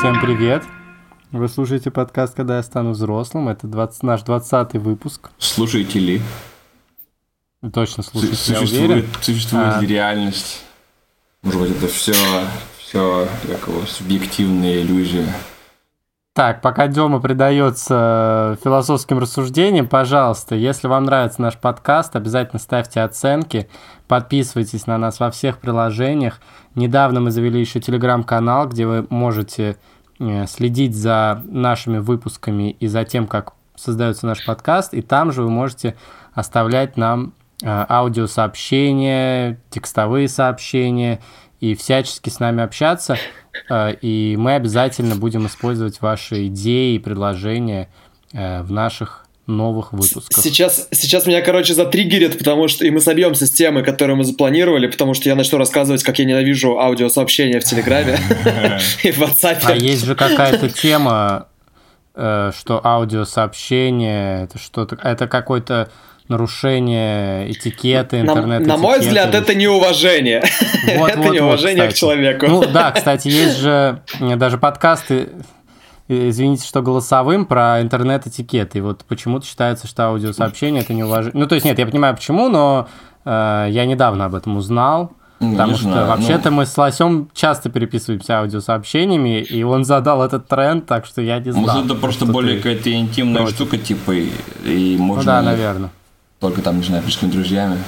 Всем привет! Вы слушаете подкаст «Когда я стану взрослым». Это 20, наш 20 выпуск. Слушаете ли? Точно слушаете, существует, я уверен. Существует А. ли реальность? Может быть, это все, все как его, субъективная иллюзия. Так, пока Дема предается философским рассуждениям, пожалуйста, если вам нравится наш подкаст, обязательно ставьте оценки, подписывайтесь на нас во всех приложениях. Недавно мы завели еще телеграм-канал, где вы можете э, следить за нашими выпусками и за тем, как создается наш подкаст, и там же вы можете оставлять нам э, аудиосообщения, текстовые сообщения и всячески с нами общаться. Э, И мы обязательно будем использовать ваши идеи и предложения э, в наших новых выпусках. Сейчас, сейчас меня, короче, затриггерит, потому что и мы собьемся с темы, которую мы запланировали, потому что я начну рассказывать, как я ненавижу аудиосообщения в Телеграме и в А WhatsApp. есть же какая-то тема, э, что аудиосообщение, это что-то, это какое-то нарушение этикеты, интернет на мой взгляд, это неуважение. Вот, это вот, вот, неуважение к кстати. человеку. Ну да, кстати, есть же э, даже подкасты, э, извините, что голосовым, про интернет-этикет. И вот почему-то считается, что аудиосообщение это неуважение. Ну, то есть, нет, я понимаю почему, но э, я недавно об этом узнал. Ну, Потому не что знаю, вообще-то мы с Лосем часто переписываемся аудиосообщениями, и он задал этот тренд, так что я не знал. Может, это просто более ты- какая-то интимная против. штука, типа, и, и Ну можно да, наверное. Только там, не знаю, близкими друзьями.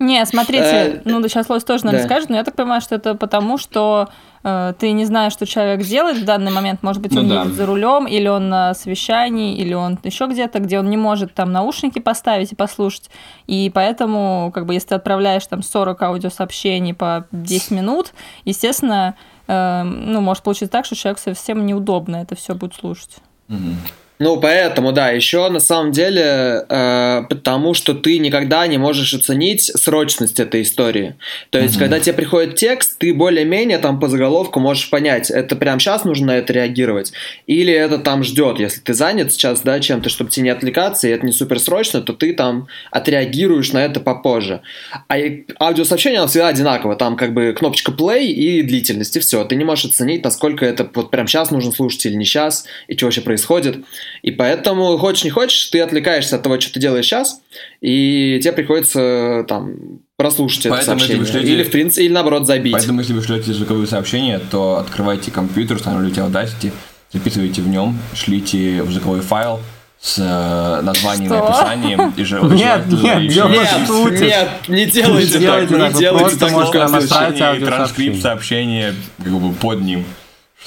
Не, смотрите, Э, ну да, сейчас Лось тоже, наверное, да. скажет, но я так понимаю, что это потому, что э, ты не знаешь, что человек делает в данный момент. Может быть, Ну он да. едет за рулем, или он на совещании, или он еще где-то, где он не может там наушники поставить и послушать. И поэтому, как бы, если ты отправляешь там 40 аудиосообщений по 10 минут, естественно, э, ну, может получиться так, что человеку совсем неудобно это все будет слушать. Мгм. Ну, поэтому, да, еще на самом деле, э, потому что ты никогда не можешь оценить срочность этой истории. То есть, Мгм. когда тебе приходит текст, ты более-менее там по заголовку можешь понять, это прямо сейчас нужно на это реагировать, или это там ждет. Если ты занят сейчас, да, чем-то, чтобы тебе не отвлекаться, и это не супер срочно, то ты там отреагируешь на это попозже. А аудиосообщение, оно всегда одинаково. Там как бы кнопочка play и длительность, и все. Ты не можешь оценить, насколько это вот прям сейчас нужно слушать или не сейчас, и что вообще происходит. И поэтому, хочешь не хочешь, ты отвлекаешься от того, что ты делаешь сейчас, и тебе приходится там прослушать это Поэтому, если сообщение. вы шлете- Или, в принципе, или наоборот забить. Поэтому, если вы шлете звуковые сообщения, то открывайте компьютер, устанавливайте Audacity, записывайте в нем, шлите в звуковой файл с э, названием и Что? описанием. И же, Нет, нет, и Нет, нет, не делайте так, Делайте не делайте просто так. случае. отправить и аудиосообщение. транскрипт сообщения как бы под ним.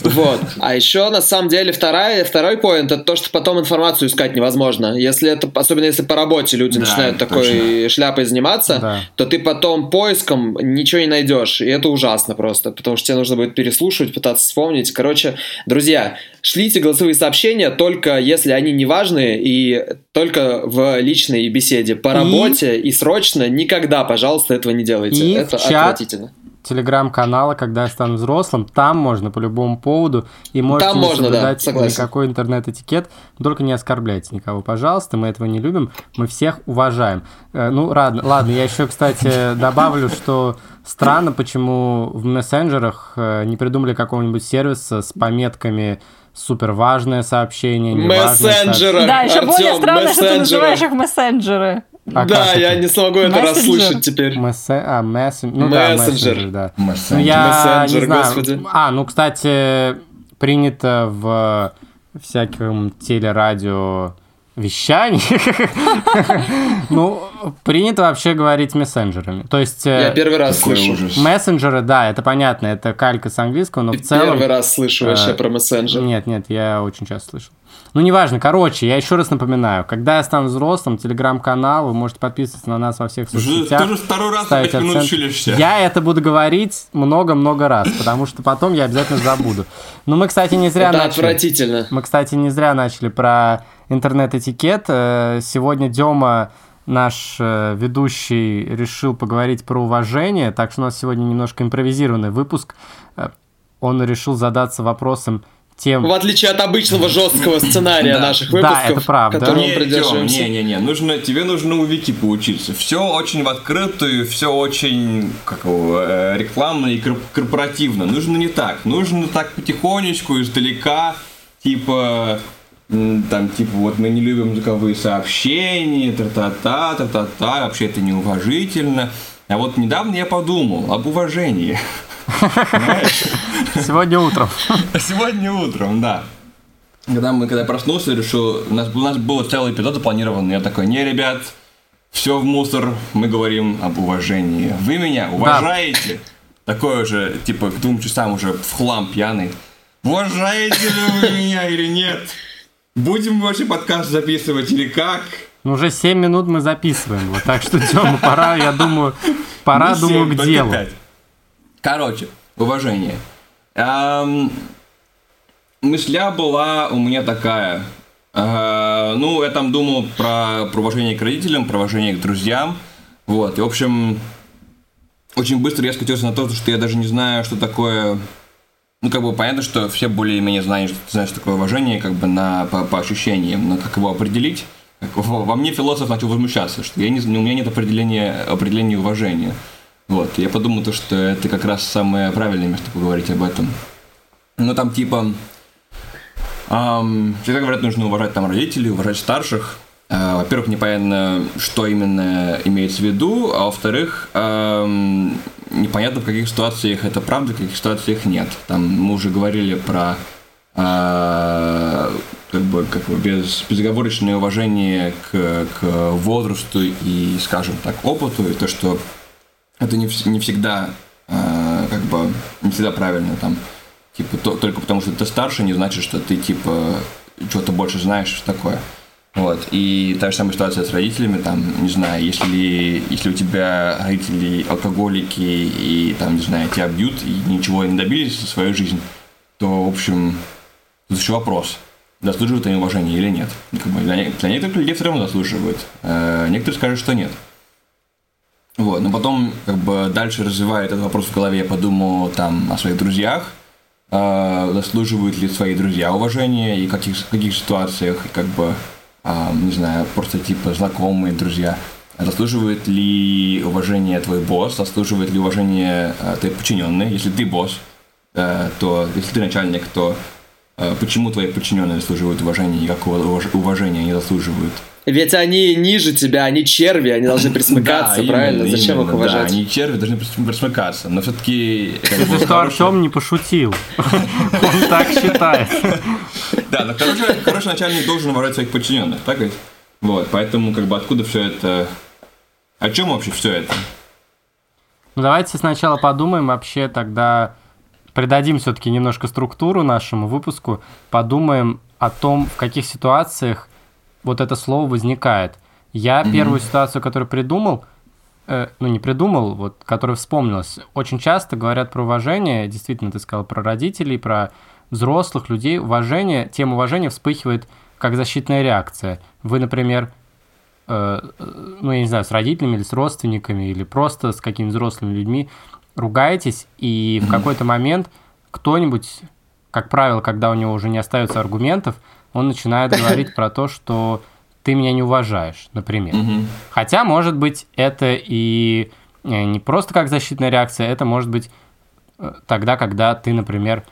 Вот. А еще, на самом деле, вторая, второй поинт это то, что потом информацию искать невозможно. Если это, особенно если по работе люди Да, начинают такой шляпой заниматься, Да. то ты потом поиском ничего не найдешь. И это ужасно просто, потому что тебе нужно будет переслушивать, пытаться вспомнить. Короче, друзья, шлите голосовые сообщения только если они не важные и только в личной беседе. По И- работе и срочно никогда, пожалуйста, этого не делайте. И это в чат отвратительно. Телеграм-канала, когда я стану взрослым, там можно по любому поводу, и можете Там не можно, да, согласен. никакой интернет-этикет, только не оскорбляйте никого, пожалуйста, мы этого не любим, мы всех уважаем. Э, Ну, ладно, ладно, я еще, кстати, добавлю, что странно, почему в мессенджерах э, не придумали какого-нибудь сервиса с пометками супер важное сообщение, неважное сообщение. Мессенджеры! да, еще более Артём, странно, что ты называешь их мессенджеры. А да, я это? не смогу это Мессенджер? расслышать теперь. Мессе- А, мессен- ну да, Мессенджер. мессенджер, да. Мессенджер. Ну, я Мессенджер, не знаю. господи. А, ну, кстати, принято в всяком телерадио вещании. Ну, принято вообще говорить мессенджерами. То есть э, Я первый раз слышу. мессенджеры, да, это понятно, это калька с английского, но в целом... Первый раз слышу вообще э, про мессенджер. Нет, нет, я очень часто слышал. Ну, неважно, короче, я еще раз напоминаю, когда я стану взрослым, телеграм-канал, вы можете подписываться на нас во всех соцсетях. Ты уже второй раз пять минут шилишься. Я это буду говорить много-много раз, потому что потом я обязательно забуду. Но мы, кстати, не зря Это начали. отвратительно. Мы, кстати, не зря начали про интернет-этикет. Э, Сегодня Дема, наш э, ведущий, решил поговорить про уважение, так что у нас сегодня немножко импровизированный выпуск. Э, Он решил задаться вопросом, тем... В отличие от обычного жесткого сценария наших Да, выпусков, это правда. которым мы Не, Тём, придерживаемся. не-не-не, нужно, тебе нужно у Вики поучиться. Все очень в открытую, все очень как его, э, рекламно и кор- корпоративно. Нужно не так. Нужно так потихонечку, издалека, типа, там, типа, вот мы не любим звуковые сообщения, та-та-та, та-та-та, вообще это неуважительно. А вот недавно я подумал об уважении. Сегодня утром. Сегодня утром, да. Когда мы, когда я проснулся, решил, у нас, у нас был целый эпизод запланирован, я такой, не, ребят, все в мусор, мы говорим об уважении. Вы меня уважаете? Такое же, типа, к двум часам уже в хлам пьяный. Уважаете ли вы меня или нет? Будем вообще подкаст записывать или как? Ну, уже 7 минут мы записываем. Вот, так что, Тёма, пора, я думаю, пора, Не думаю, к делу. пять. Короче, уважение. Эм, мысля была у меня такая. Э, ну, я там думал про, про уважение к родителям, про уважение к друзьям. Вот, и, в общем, очень быстро я скатился на то, что я даже не знаю, что такое... Ну, как бы понятно, что все более-менее знают, знают, что такое уважение, как бы на, по, по ощущениям, но как его определить? Во мне философ начал возмущаться, что я не, у меня нет определения, определения уважения. Вот, я подумал, то, что это как раз самое правильное место поговорить об этом. Ну, там типа... ам, всегда говорят, нужно уважать там родителей, уважать старших. А, во-первых, непонятно, что именно имеется в виду, а во-вторых, ам, непонятно, в каких ситуациях это правда, в каких ситуациях нет. Там мы уже говорили про а, как бы, как бы без, безоговорочное уважение к, к возрасту и, скажем так, опыту, и то, что это не, не всегда э, как бы не всегда правильно там типа то- только потому что ты старше не значит что ты типа что-то больше знаешь что такое. Вот. И та же самая ситуация с родителями там не знаю если если у тебя родители алкоголики и там не знаю тебя бьют и ничего не добились за свою жизнь то в общем тут еще вопрос заслуживают они уважения или нет? Для, для некоторых людей все равно заслуживают Э, некоторые скажут что нет вот, но потом, как бы, дальше развивая этот вопрос в голове, я подумал там о своих друзьях, э, заслуживают ли свои друзья уважения и в каких, каких ситуациях, как бы, а, не знаю, просто типа знакомые друзья, заслуживает ли уважение твой босс, заслуживает ли уважение э, твои подчиненные, если ты босс, э, то, если ты начальник, то э, почему твои подчиненные заслуживают уважения и какого уваж- уважения они заслуживают? Ведь они ниже тебя, они черви, они должны присмыкаться, Да, правильно? именно, Зачем их именно, уважать? Да, они черви должны прис- присмыкаться, но все-таки... Слушай, что Артем не пошутил. Он так считает. Да, но хороший начальник должен уважать своих подчиненных, так ведь? Вот, поэтому как бы откуда все это... О чем вообще все это? Ну, давайте сначала подумаем вообще тогда, придадим все-таки немножко структуру нашему выпуску, подумаем о том, в каких ситуациях вот это слово возникает. Я первую ситуацию, которую придумал, э, ну не придумал, вот, которая вспомнилась, очень часто говорят про уважение, действительно, ты сказал про родителей, про взрослых людей, уважение, тема уважения вспыхивает как защитная реакция. Вы, например, э, ну, я не знаю, с родителями или с родственниками, или просто с какими-то взрослыми людьми ругаетесь, и в какой-то момент кто-нибудь, как правило, когда у него уже не остается аргументов, он начинает говорить про то, что ты меня не уважаешь, например. Мгм. Хотя, может быть, это и э, не просто как защитная реакция, это может быть э, тогда, когда ты, например,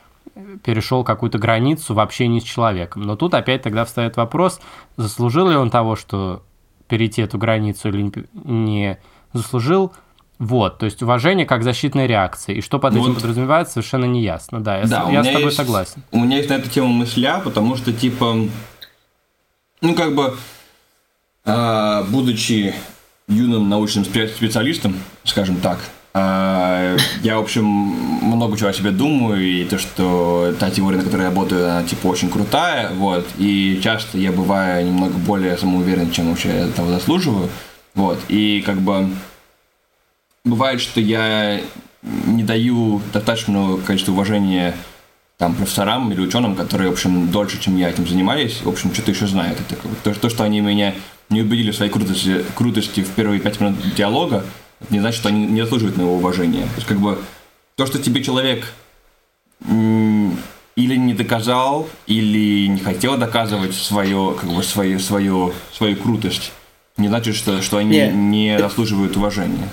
перешел какую-то границу в общении с человеком. Но тут опять тогда встает вопрос, заслужил ли он того, что перейти эту границу или не заслужил. Вот, то есть уважение как защитная реакция. И что под Ну этим вот- подразумевается, совершенно не ясно. Да, я, с- Да, у я с тобой есть- согласен. У меня есть на эту тему мысля, потому что, типа, ну, как бы, а, будучи юным научным спе- специалистом, скажем так, а, я, в общем, много чего о себе думаю, и то, что та теория, на которой я работаю, она, типа, очень крутая, вот, и часто я бываю немного более самоуверен, чем вообще я этого заслуживаю, вот, и, как бы, бывает, что я не даю достаточного количества уважения там профессорам или ученым, которые, в общем, дольше, чем я этим занимались, в общем, что-то еще знают. Это то, то, что они меня не убедили в своей крутости, крутости в первые пять минут диалога, это не значит, что они не заслуживают моего уважения. То есть, как бы, то, что тебе человек или не доказал, или не хотел доказывать свою, как бы, свою, свою, свою крутость, не значит, что, что они не, не заслуживают уважения.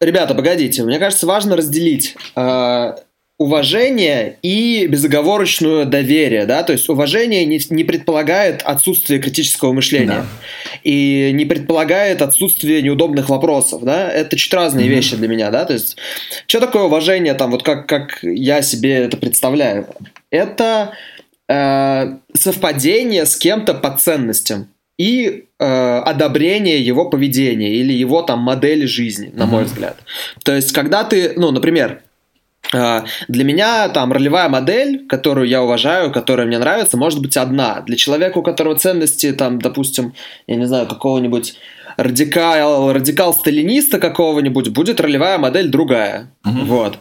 Ребята, погодите, мне кажется, важно разделить э, уважение и безоговорочное доверие, да, то есть уважение не, не предполагает отсутствие критического мышления да. и не предполагает отсутствие неудобных вопросов, да, это чуть разные mm-hmm. вещи для меня, да, то есть что такое уважение, там, вот как, как я себе это представляю, это э, совпадение с кем-то по ценностям, и э, одобрение его поведения или его там модели жизни, на mm-hmm. мой взгляд. То есть, когда ты, ну, например, э, для меня там ролевая модель, которую я уважаю, которая мне нравится, может быть одна. Для человека, у которого ценности, там, допустим, я не знаю, какого-нибудь радикал, радикал сталиниста какого-нибудь, будет ролевая модель другая. Угу. Вот.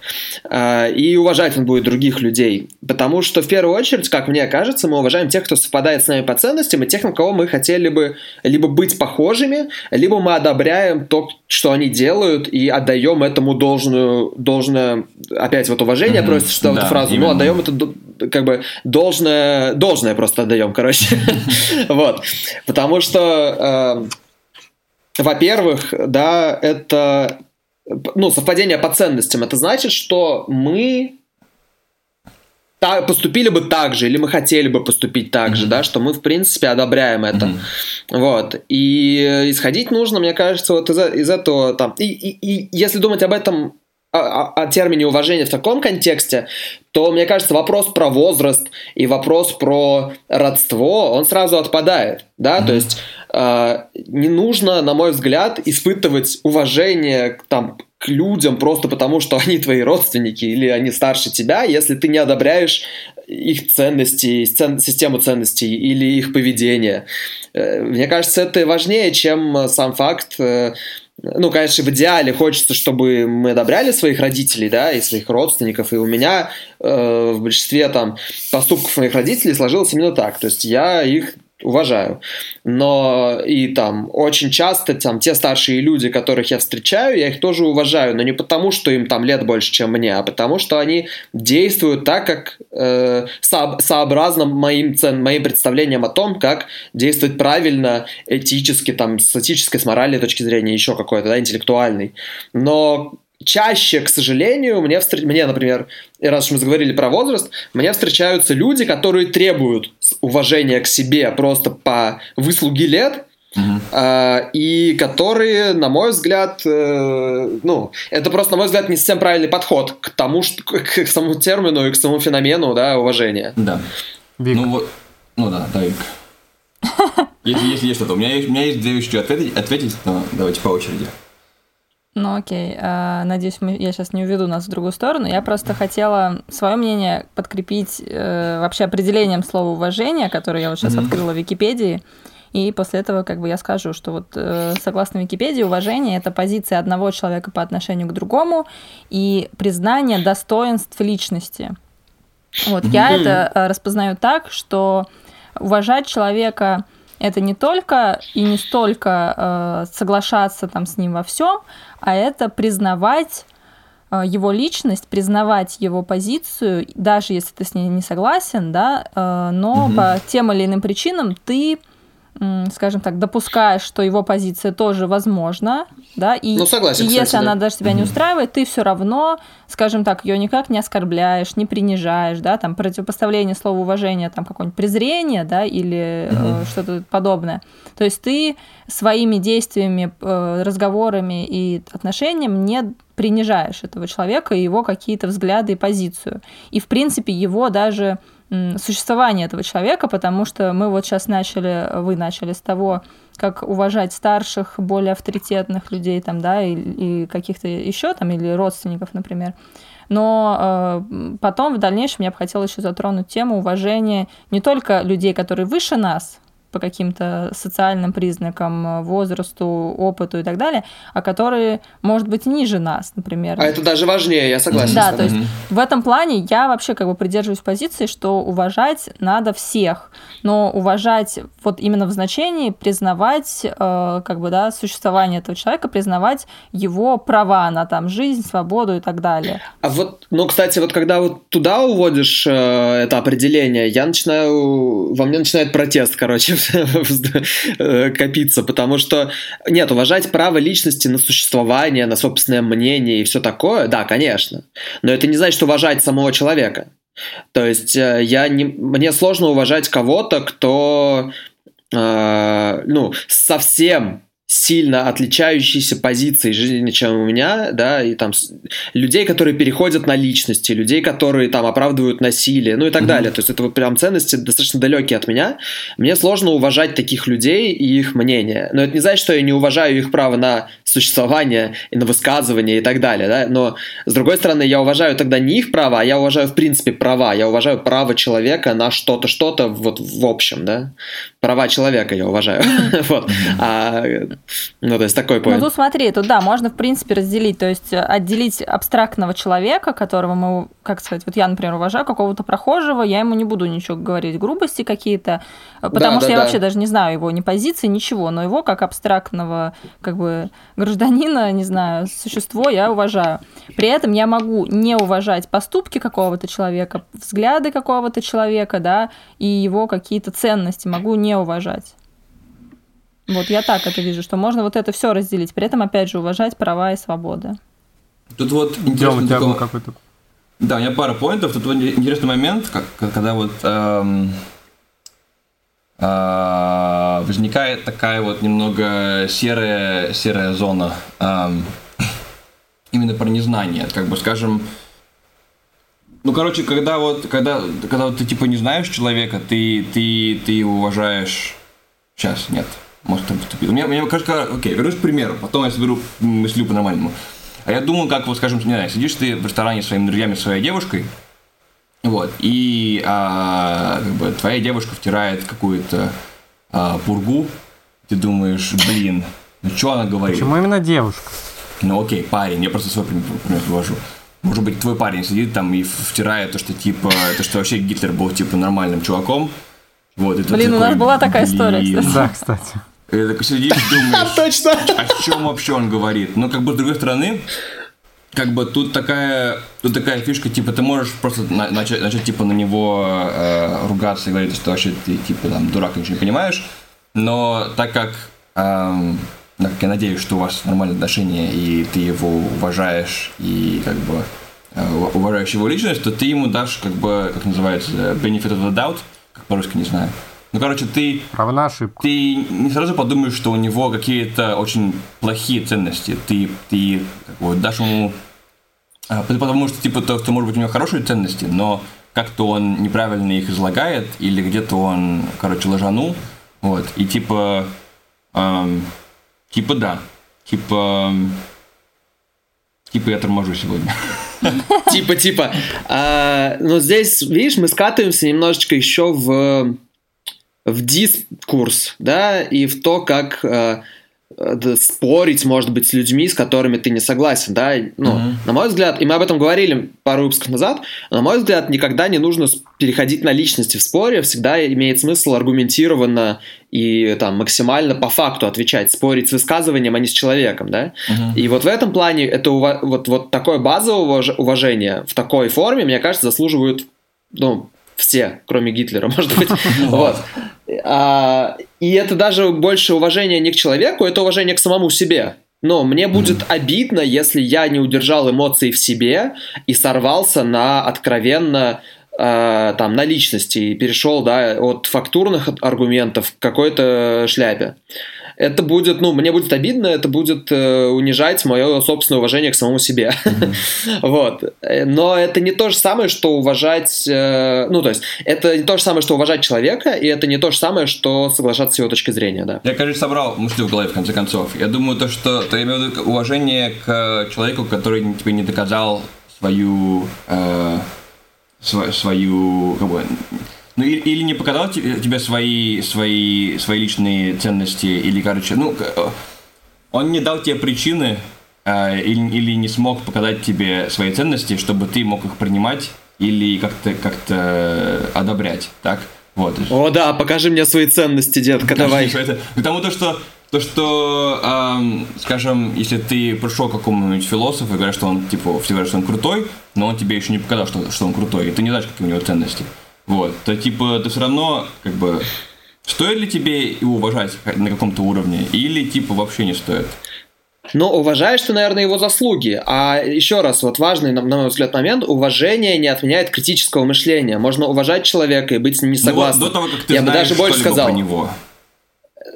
А, и уважать он будет других людей. Потому что, в первую очередь, как мне кажется, мы уважаем тех, кто совпадает с нами по ценностям, и тех, на кого мы хотели бы либо быть похожими, либо мы одобряем то, что они делают, и отдаем этому должную, должное, опять вот уважение, угу. просто что да, эту фразу, ну, именно. ну, отдаем это как бы должное, должное просто отдаем, короче. Вот. Потому что во-первых, да, это ну, совпадение по ценностям. Это значит, что мы так, поступили бы так же, или мы хотели бы поступить так mm-hmm. же, да, что мы, в принципе, одобряем это. Mm-hmm. Вот. И исходить нужно, мне кажется, вот из, из этого там. И, и, и если думать об этом о, о термине уважения в таком контексте, то, мне кажется, вопрос про возраст и вопрос про родство, он сразу отпадает, да, mm-hmm. то есть э, не нужно, на мой взгляд, испытывать уважение там, к людям просто потому, что они твои родственники или они старше тебя, если ты не одобряешь их ценности, цен, систему ценностей или их поведение. Э, мне кажется, это важнее, чем сам факт э, ну, конечно, в идеале хочется, чтобы мы одобряли своих родителей, да, и своих родственников, и у меня э, в большинстве там поступков моих родителей сложилось именно так, то есть я их уважаю. Но и там очень часто там те старшие люди, которых я встречаю, я их тоже уважаю, но не потому, что им там лет больше, чем мне, а потому, что они действуют так, как э, со, сообразно моим, цен, моим представлениям о том, как действовать правильно, этически, там, с этической, с моральной точки зрения, еще какой-то, да, интеллектуальный. Но чаще, к сожалению, мне, встр... мне, например, раз уж мы заговорили про возраст, мне встречаются люди, которые требуют уважения к себе просто по выслуге лет, Uh-huh. Uh, и которые, на мой взгляд, uh, ну, это просто, на мой взгляд, не совсем правильный подход к тому, что, к, к самому термину и к самому феномену, да, уважения. Да. Вик. Ну, вот, ну да, да, Вик. Если, если есть что-то, у меня есть, у меня есть две вещи ответить, ответить, но давайте по очереди. Ну окей, а, надеюсь, мы, я сейчас не уведу нас в другую сторону. Я просто хотела свое мнение подкрепить э, вообще определением слова уважение, которое я вот сейчас mm-hmm. открыла в Википедии. И после этого как бы я скажу, что вот э, согласно Википедии уважение это позиция одного человека по отношению к другому и признание достоинств личности. Вот mm-hmm. я это э, распознаю так, что уважать человека это не только и не столько э, соглашаться там с ним во всем, а это признавать э, его личность, признавать его позицию, даже если ты с ней не согласен, да, э, но угу. по тем или иным причинам ты скажем так, допускаешь, что его позиция тоже возможна, да, и, ну, согласен, и кстати, если да. она даже тебя не устраивает, ты все равно, скажем так, ее никак не оскорбляешь, не принижаешь, да, там противопоставление слова уважения, там какое-нибудь презрение, да, или угу. э, что-то подобное. То есть ты своими действиями, э, разговорами и отношениями не принижаешь этого человека и его какие-то взгляды и позицию. И, в принципе, его даже существование этого человека, потому что мы вот сейчас начали, вы начали с того, как уважать старших, более авторитетных людей там, да, и, и каких-то еще там, или родственников, например. Но э, потом в дальнейшем я бы хотела еще затронуть тему уважения не только людей, которые выше нас, по каким-то социальным признакам, возрасту, опыту и так далее, а которые, может быть, ниже нас, например. А это даже важнее, я согласен. Да, то есть в этом плане я вообще как бы придерживаюсь позиции, что уважать надо всех, но уважать вот именно в значении признавать э, как бы да существование этого человека, признавать его права на там жизнь, свободу и так далее. А вот, ну, кстати, вот когда вот туда уводишь э, это определение, я начинаю, во мне начинает протест, короче, э, копиться, потому что, нет, уважать право личности на существование, на собственное мнение и все такое, да, конечно, но это не значит, уважать самого человека. То есть э, я не, мне сложно уважать кого-то, кто э, ну, совсем сильно отличающиеся позиции жизни, чем у меня, да, и там людей, которые переходят на личности, людей, которые там оправдывают насилие, ну и так mm-hmm. далее. То есть это вот прям ценности достаточно далекие от меня. Мне сложно уважать таких людей и их мнение. Но это не значит, что я не уважаю их право на существование и на высказывание и так далее, да. Но с другой стороны, я уважаю тогда не их права, а я уважаю в принципе права. Я уважаю право человека на что-то, что-то вот в общем, да. Права человека я уважаю. вот. Ну, то есть такой поинт. Ну, тут смотри, тут да, можно, в принципе, разделить, то есть э, отделить абстрактного человека, которого мы, как сказать, вот я, например, уважаю какого-то прохожего, я ему не буду ничего говорить, грубости какие-то, э, потому да, что да, я да. вообще даже не знаю его ни позиции, ничего, но его как абстрактного, как бы, гражданина, не знаю, существо я уважаю. При этом я могу не уважать поступки какого-то человека, взгляды какого-то человека, да, и его какие-то ценности могу не уважать. Вот я так это вижу, что можно вот это все разделить, при этом, опять же, уважать права и свободы. Тут вот интересный такой... какой-то... Да, у меня пара поинтов. Тут вот интересный момент, как, когда вот эм, э, возникает такая вот немного серая, серая зона эм, именно про незнание. Как бы, скажем, ну, короче, когда вот, когда, когда вот ты типа не знаешь человека, ты, ты, ты его уважаешь. Сейчас, нет может, там поступил. Мне, мне кажется, окей, вернусь к примеру, потом я соберу мыслю по-нормальному. А я думаю, как вот, скажем, не знаю, сидишь ты в ресторане с своими друзьями, своей девушкой, вот, и а, как бы твоя девушка втирает какую-то а, пургу, ты думаешь, блин, ну что она говорит? Почему именно девушка? Ну окей, парень, я просто свой пример привожу. Может быть, твой парень сидит там и втирает то, что типа, то, что вообще Гитлер был типа нормальным чуваком. Вот, и Блин, у нас была такая история, кстати. Да, кстати. И так сидишь и думаешь, Точно. о чем вообще он говорит. Но как бы с другой стороны, как бы тут такая, тут такая фишка, типа, ты можешь просто на, начать, начать, типа, на него э, ругаться и говорить, что вообще ты, типа, там, дурак, ничего не понимаешь. Но так как, э, так как я надеюсь, что у вас нормальные отношения, и ты его уважаешь, и, как бы, э, уважаешь его личность, то ты ему дашь, как бы, как называется, benefit of the doubt, по-русски не знаю. Ну, короче, ты... Право на ошибку. Ты не сразу подумаешь, что у него какие-то очень плохие ценности. Ты, ты как бы, дашь ему... А, потому что, типа, то, что, может быть, у него хорошие ценности, но как-то он неправильно их излагает, или где-то он, короче, ложанул, вот, и типа, эм, типа да, типа, типа я торможу сегодня. Типа, типа, а, но здесь, видишь, мы скатываемся немножечко еще в в дискурс, да, и в то, как э, спорить, может быть, с людьми, с которыми ты не согласен, да, ну, mm-hmm. на мой взгляд, и мы об этом говорили пару выпусков назад, на мой взгляд, никогда не нужно переходить на личности в споре, всегда имеет смысл аргументированно и там максимально по факту отвечать, спорить с высказыванием, а не с человеком, да, mm-hmm. и вот в этом плане это вот, вот такое базовое уважение в такой форме, мне кажется, заслуживают, ну, все, кроме Гитлера, может быть. Вот. А, и это даже больше уважение не к человеку, это уважение к самому себе. Но мне будет обидно, если я не удержал эмоции в себе и сорвался на откровенно э, там на личности и перешел да, от фактурных аргументов к какой-то шляпе это будет, ну, мне будет обидно, это будет э, унижать мое собственное уважение к самому себе. Mm-hmm. вот. Но это не то же самое, что уважать, э, ну, то есть, это не то же самое, что уважать человека, и это не то же самое, что соглашаться с его точки зрения, да. Я, кажется, собрал мысли в голове, в конце концов. Я думаю, то, что ты имел в виду уважение к человеку, который тебе не доказал свою, э, свою, как бы, ну, или, или не показал тебе свои, свои, свои личные ценности, или, короче, ну, э, он не дал тебе причины э, или, или не смог показать тебе свои ценности, чтобы ты мог их принимать или как-то как одобрять, так? Вот. О, да, покажи мне свои ценности, детка, давай. Это, потому то, что то, что, эм, скажем, если ты пришел к какому-нибудь философу и говоришь, что он, типа, все говорят, что он крутой, но он тебе еще не показал, что, что он крутой, и ты не знаешь, какие у него ценности. Вот, то, типа, ты все равно, как бы, стоит ли тебе его уважать на каком-то уровне, или, типа, вообще не стоит? Ну, уважаешь ты, наверное, его заслуги. А еще раз, вот важный, на мой взгляд, момент, уважение не отменяет критического мышления. Можно уважать человека и быть с ним не согласным. Ну, до того, как ты Я знаешь бы даже больше сказал. про него.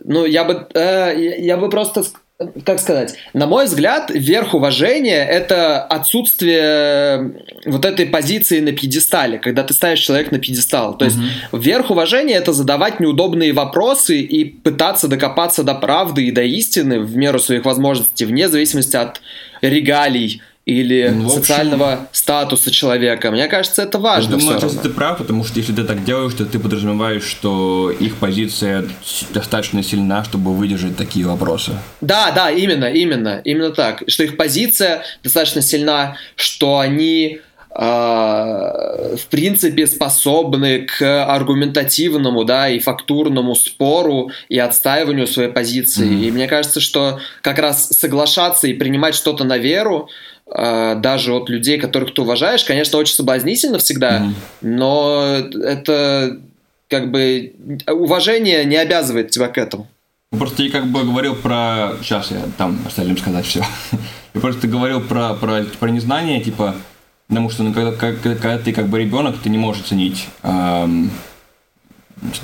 Ну, я бы, э, я бы просто, как сказать, на мой взгляд, верх уважения – это отсутствие вот этой позиции на пьедестале, когда ты ставишь человека на пьедестал. То есть mm-hmm. верх уважения – это задавать неудобные вопросы и пытаться докопаться до правды и до истины в меру своих возможностей, вне зависимости от регалий, или ну, общем, социального статуса человека. Мне кажется, это важно. Я думаю, ты прав, потому что если ты так делаешь, то ты подразумеваешь, что их позиция достаточно сильна, чтобы выдержать такие вопросы. Да, да, именно, именно, именно так. Что их позиция достаточно сильна, что они а, в принципе способны к аргументативному, да, и фактурному спору и отстаиванию своей позиции. Mm-hmm. И мне кажется, что как раз соглашаться и принимать что-то на веру, даже от людей, которых ты уважаешь, конечно, очень соблазнительно всегда, mm-hmm. но это как бы уважение не обязывает тебя к этому. Ну, просто я как бы говорил про... Сейчас я там остальным сказать все. Я просто говорил про, про, про незнание, типа, потому что ну, когда, когда, когда ты как бы ребенок, ты не можешь оценить, эм,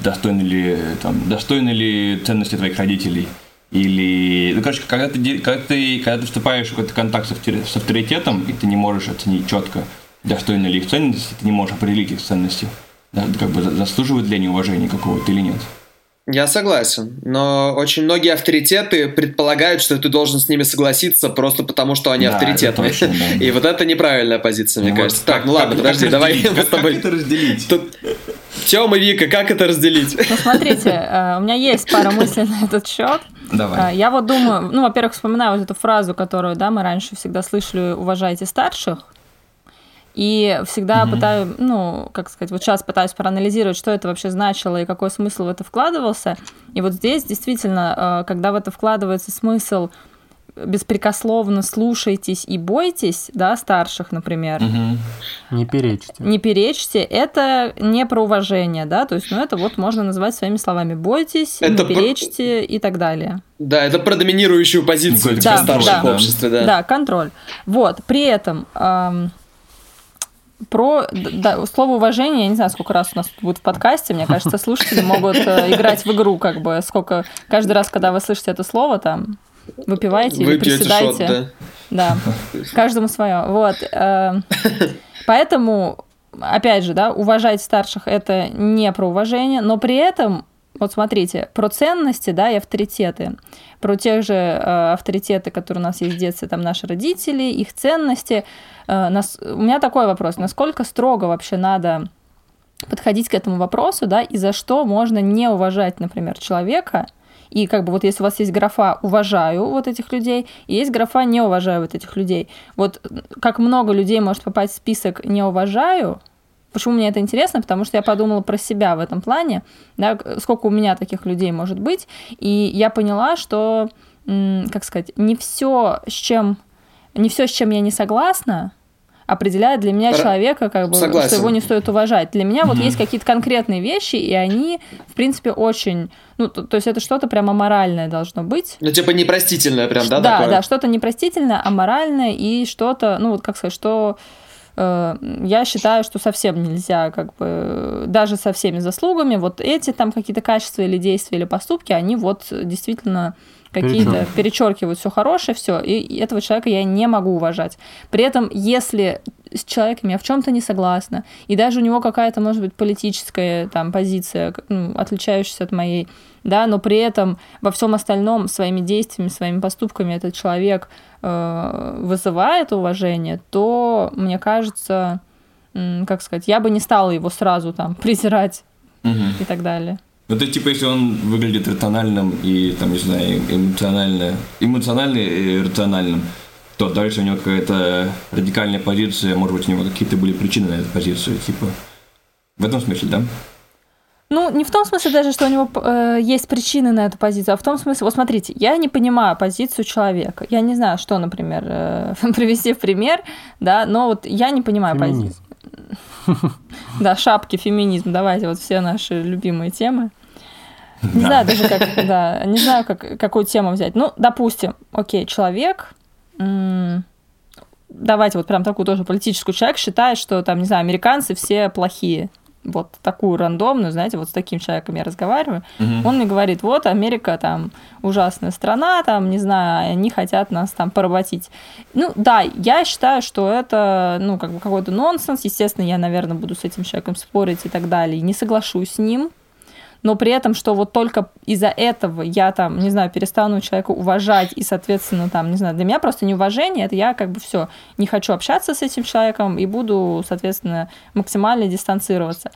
достойны ли, там, достойны ли ценности твоих родителей. Или, ну, короче, когда ты, когда ты, когда ты вступаешь в какой-то контакт с авторитетом, и ты не можешь оценить четко, достойны ли их ценности, ты не можешь определить их ценности, да, как бы заслуживают ли они уважения какого-то или нет. Я согласен, но очень многие авторитеты предполагают, что ты должен с ними согласиться просто потому, что они да, авторитетные. Точно, да. И вот это неправильная позиция, мне ну, кажется. Вот, так, ну ладно, как, подожди, как давай мы с тобой... Как это разделить? Тут... Тёма, Вика, как это разделить? Ну, смотрите, э, у меня есть пара мыслей на этот счет. Давай. Э, я вот думаю, ну, во-первых, вспоминаю вот эту фразу, которую, да, мы раньше всегда слышали «уважайте старших», и всегда mm-hmm. пытаюсь, ну, как сказать, вот сейчас пытаюсь проанализировать, что это вообще значило и какой смысл в это вкладывался. И вот здесь действительно, э, когда в это вкладывается смысл беспрекословно слушайтесь и бойтесь, да, старших, например. Угу. Не перечьте. Не перечьте, это не про уважение, да, то есть, ну, это вот можно назвать своими словами. Бойтесь, это не перечьте про... и так далее. Да, это про доминирующую позицию ну, да, старших да, в обществе, да. Да, контроль. Вот, при этом... Эм, про да, слово уважение, я не знаю, сколько раз у нас будет в подкасте, мне кажется, слушатели могут э, играть в игру, как бы, сколько каждый раз, когда вы слышите это слово, там, выпивайте или приседайте. Шот, да? да, каждому свое. Вот. Э, поэтому, опять же, да, уважать старших это не про уважение, но при этом вот смотрите, про ценности, да, и авторитеты. Про тех же э, авторитеты, которые у нас есть в детстве, там наши родители, их ценности. Э, нас... У меня такой вопрос, насколько строго вообще надо подходить к этому вопросу, да, и за что можно не уважать, например, человека, и как бы вот если у вас есть графа «уважаю вот этих людей», и есть графа «не уважаю вот этих людей». Вот как много людей может попасть в список «не уважаю», Почему мне это интересно? Потому что я подумала про себя в этом плане, да, сколько у меня таких людей может быть, и я поняла, что, как сказать, не все, с чем, не все, с чем я не согласна, определяет для меня человека, как бы, Согласен. что его не стоит уважать. Для меня mm-hmm. вот есть какие-то конкретные вещи, и они, в принципе, очень, ну, то, то есть это что-то прямо моральное должно быть. Ну, типа непростительное прям, да? Да, такое? да, что-то непростительное, аморальное, и что-то, ну, вот как сказать, что Э, я считаю, что совсем нельзя, как бы, даже со всеми заслугами, вот эти там какие-то качества или действия или поступки, они вот действительно какие-то перечеркивают все хорошее, все, и этого человека я не могу уважать. При этом, если с человеком я в чем-то не согласна, и даже у него какая-то, может быть, политическая там позиция, ну, отличающаяся от моей, да, но при этом во всем остальном своими действиями, своими поступками этот человек э, вызывает уважение, то, мне кажется, как сказать, я бы не стала его сразу там презирать и так далее. Ну, то есть, типа, если он выглядит рациональным и, там, не знаю, эмоционально, эмоционально и рациональным, то дальше у него какая-то радикальная позиция, может быть, у него какие-то были причины на эту позицию, типа, в этом смысле, да? Ну, не в том смысле даже, что у него э, есть причины на эту позицию, а в том смысле, вот смотрите, я не понимаю позицию человека. Я не знаю, что, например, э, привести в пример, да, но вот я не понимаю Феминизм. позицию. Да, шапки, феминизм, давайте вот все наши любимые темы. Не знаю даже как, да, не знаю, как, какую тему взять. Ну, допустим, окей, человек, давайте вот прям такую тоже политическую, человек считает, что там, не знаю, американцы все плохие. Вот такую рандомную, знаете, вот с таким человеком я разговариваю. Мгм. Он мне говорит, вот Америка там ужасная страна, там, не знаю, они хотят нас там поработить. Ну, да, я считаю, что это, ну, как бы какой-то нонсенс. Естественно, я, наверное, буду с этим человеком спорить и так далее, не соглашусь с ним. Но при этом, что вот только из-за этого я там, не знаю, перестану человека уважать, и, соответственно, там, не знаю, для меня просто неуважение, это я как бы все, не хочу общаться с этим человеком и буду, соответственно, максимально дистанцироваться.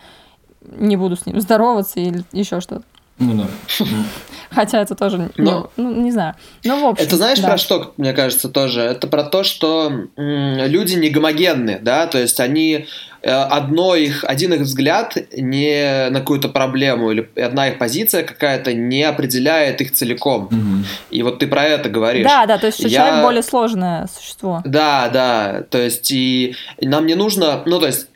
Не буду с ним здороваться или еще что-то. Ну да. Хотя это тоже, не- Но- ну, не знаю. Ну, в общем, Это знаешь да. про что, мне кажется, тоже? Это про то, что м, люди не гомогенны, да, то есть они э, одно их, один их взгляд не на какую-то проблему или одна их позиция какая-то не определяет их целиком. Мгм. И вот ты про это говоришь. Да, да, то есть что Я- человек более сложное существо. Да, да, то есть и нам не нужно, ну то есть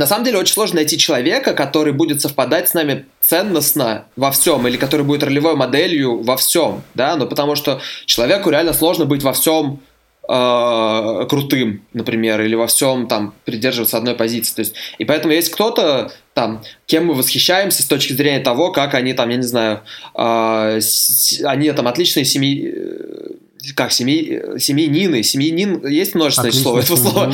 на самом деле очень сложно найти человека, который будет совпадать с нами ценностно во всем, или который будет ролевой моделью во всем, да, ну потому что человеку реально сложно быть во всем э, крутым, например, или во всем там придерживаться одной позиции. То есть, и поэтому есть кто-то там, кем мы восхищаемся с точки зрения того, как они там, я не знаю, э, с- они там отличные семьи, э, как семьи, семьянины, семьянин, есть множественное число этого слова?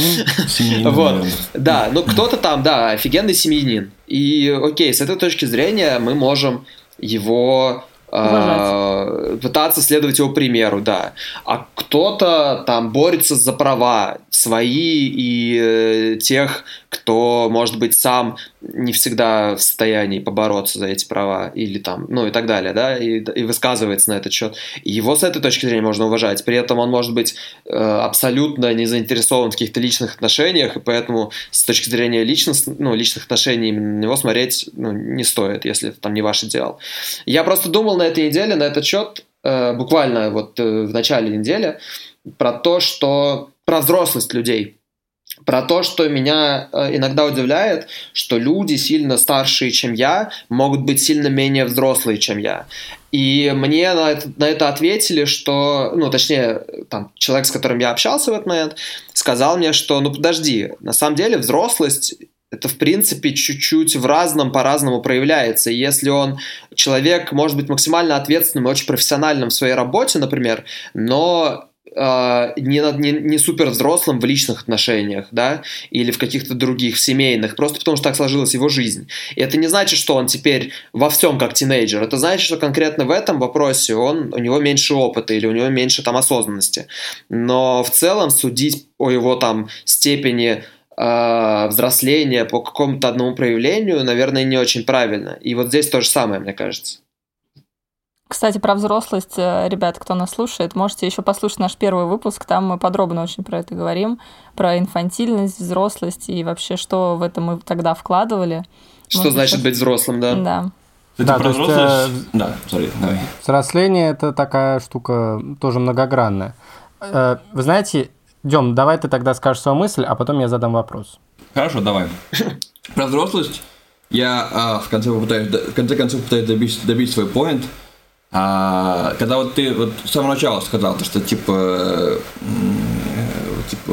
Семьянин, Вот. Да, ну кто-то там, да, офигенный семьянин. И окей, с этой точки зрения мы можем его э, пытаться следовать его примеру, да. А кто-то там борется за права свои и э, тех, кто, может быть, сам не всегда в состоянии побороться за эти права или там, ну и так далее, да, и, и высказывается на этот счет. Его с этой точки зрения можно уважать. При этом он может быть э, абсолютно не заинтересован в каких-то личных отношениях, и поэтому с точки зрения личность, ну, личных отношений именно на него смотреть ну, не стоит, если это там не ваш идеал. Я просто думал на этой неделе на этот счет, э, буквально вот э, в начале недели, про то, что про взрослость людей. Про то, что меня э, иногда удивляет, что люди сильно старшие, чем я, могут быть сильно менее взрослые, чем я. И мне на это, на это ответили, что, ну, точнее, там, человек, с которым я общался в этот момент, сказал мне, что, ну, подожди, на самом деле взрослость это, в принципе, чуть-чуть в разном, по-разному проявляется. Если он человек, может быть, максимально ответственным и очень профессиональным в своей работе, например, но э, не, не, не супер взрослым в личных отношениях, да, или в каких-то других, в семейных, просто потому что так сложилась его жизнь. И это не значит, что он теперь во всем как тинейджер. Это значит, что конкретно в этом вопросе он, у него меньше опыта или у него меньше там осознанности. Но в целом судить о его там степени э, взросления по какому-то одному проявлению, наверное, не очень правильно. И вот здесь то же самое, мне кажется. Кстати, про взрослость, э, ребят, кто нас слушает, можете еще послушать наш первый выпуск, там мы подробно очень про это говорим, про инфантильность, взрослость и вообще, что в это мы тогда вкладывали. Что Может, значит сейчас- быть взрослым, да? Да. Кстати, Да, про то есть, взрослость... Да, sorry, давай. Взросление это такая штука тоже многогранная. Э, Вы знаете, Дем, давай ты тогда скажешь свою мысль, а потом я задам вопрос. Хорошо, давай. Про взрослость я а, в, конце попытаюсь, в конце концов пытаюсь добить, добить свой поинт. А, когда вот ты вот с самого начала сказал, то, что типа, э, типа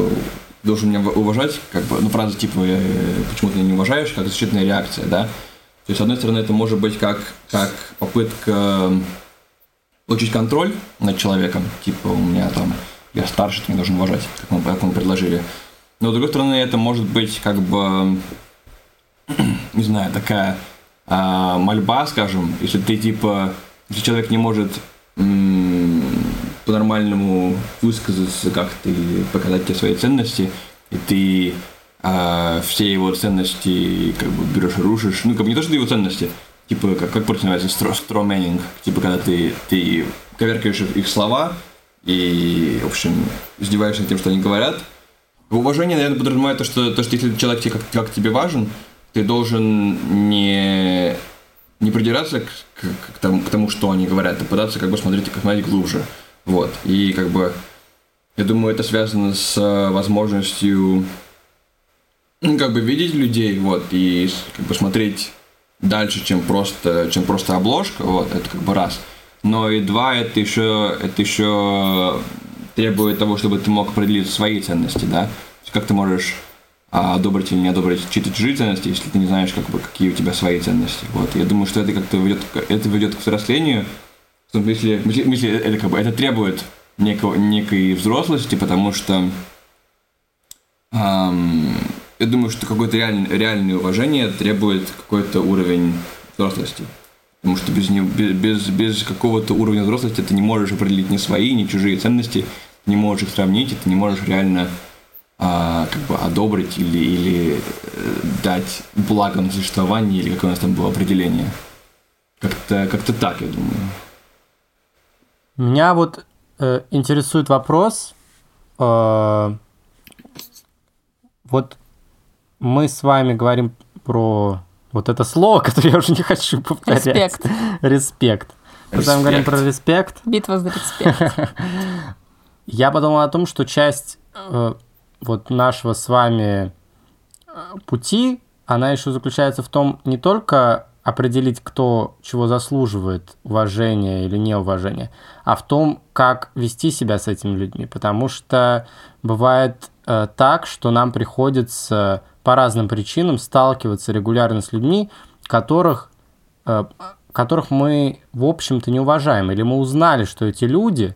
должен меня уважать, как бы, ну, фраза типа э, почему ты не уважаешь, как защитная реакция, да? То есть, с одной стороны, это может быть как, как попытка получить контроль над человеком, типа у меня там, я старше, ты меня должен уважать, как мы, как мы предложили. Но с другой стороны, это может быть как бы, не знаю, такая а, мольба, скажем, если ты типа, если человек не может по-нормальному высказаться как-то или показать тебе свои ценности, и ты э, все его ценности как бы берешь и рушишь. Ну, как бы не то, что его ценности, типа, как, как просто называется, стро, строменинг, типа, когда ты, ты коверкаешь их слова и, в общем, издеваешься тем, что они говорят. Уважение, наверное, подразумевает то, что, то, что если человек тебе, как, как тебе важен, ты должен не, не придираться к, к, к, тому, к тому, что они говорят, а пытаться как бы смотреть, как смотреть глубже. Вот. И как бы я думаю, это связано с э, возможностью ну, как бы видеть людей, вот, и как бы смотреть дальше, чем просто, чем просто обложка, вот, это как бы раз. Но и два, это еще, это еще требует того, чтобы ты мог определить свои ценности, да? Как ты можешь а, одобрить или не одобрить чьи-то чужие ценности, если ты не знаешь, как бы, какие у тебя свои ценности. Вот. Я думаю, что это как-то ведет, это ведет к взрослению. В том в смысле, это как бы это требует некого, некой взрослости, потому что эм, я думаю, что какое-то реаль, реальное уважение требует какой-то уровень взрослости. Потому что без, без, без какого-то уровня взрослости ты не можешь определить ни свои, ни чужие ценности, не можешь их сравнить, и ты не можешь реально а, как бы одобрить или, или э, дать благо на существование, или какое у нас там было определение. Как-то как так, я думаю. Меня вот э, интересует вопрос. Э, вот мы с вами говорим про вот это слово, которое я уже не хочу повторять. Респект. Респект. Когда мы говорим про респект. Битва за респект. Я подумал о том, что часть э, вот нашего с вами э, пути, она еще заключается в том не только определить, кто чего заслуживает уважения или неуважения, а в том, как вести себя с этими людьми. Потому что бывает э, так, что нам приходится по разным причинам сталкиваться регулярно с людьми, которых, э, которых мы, в общем-то, не уважаем. Или мы узнали, что эти люди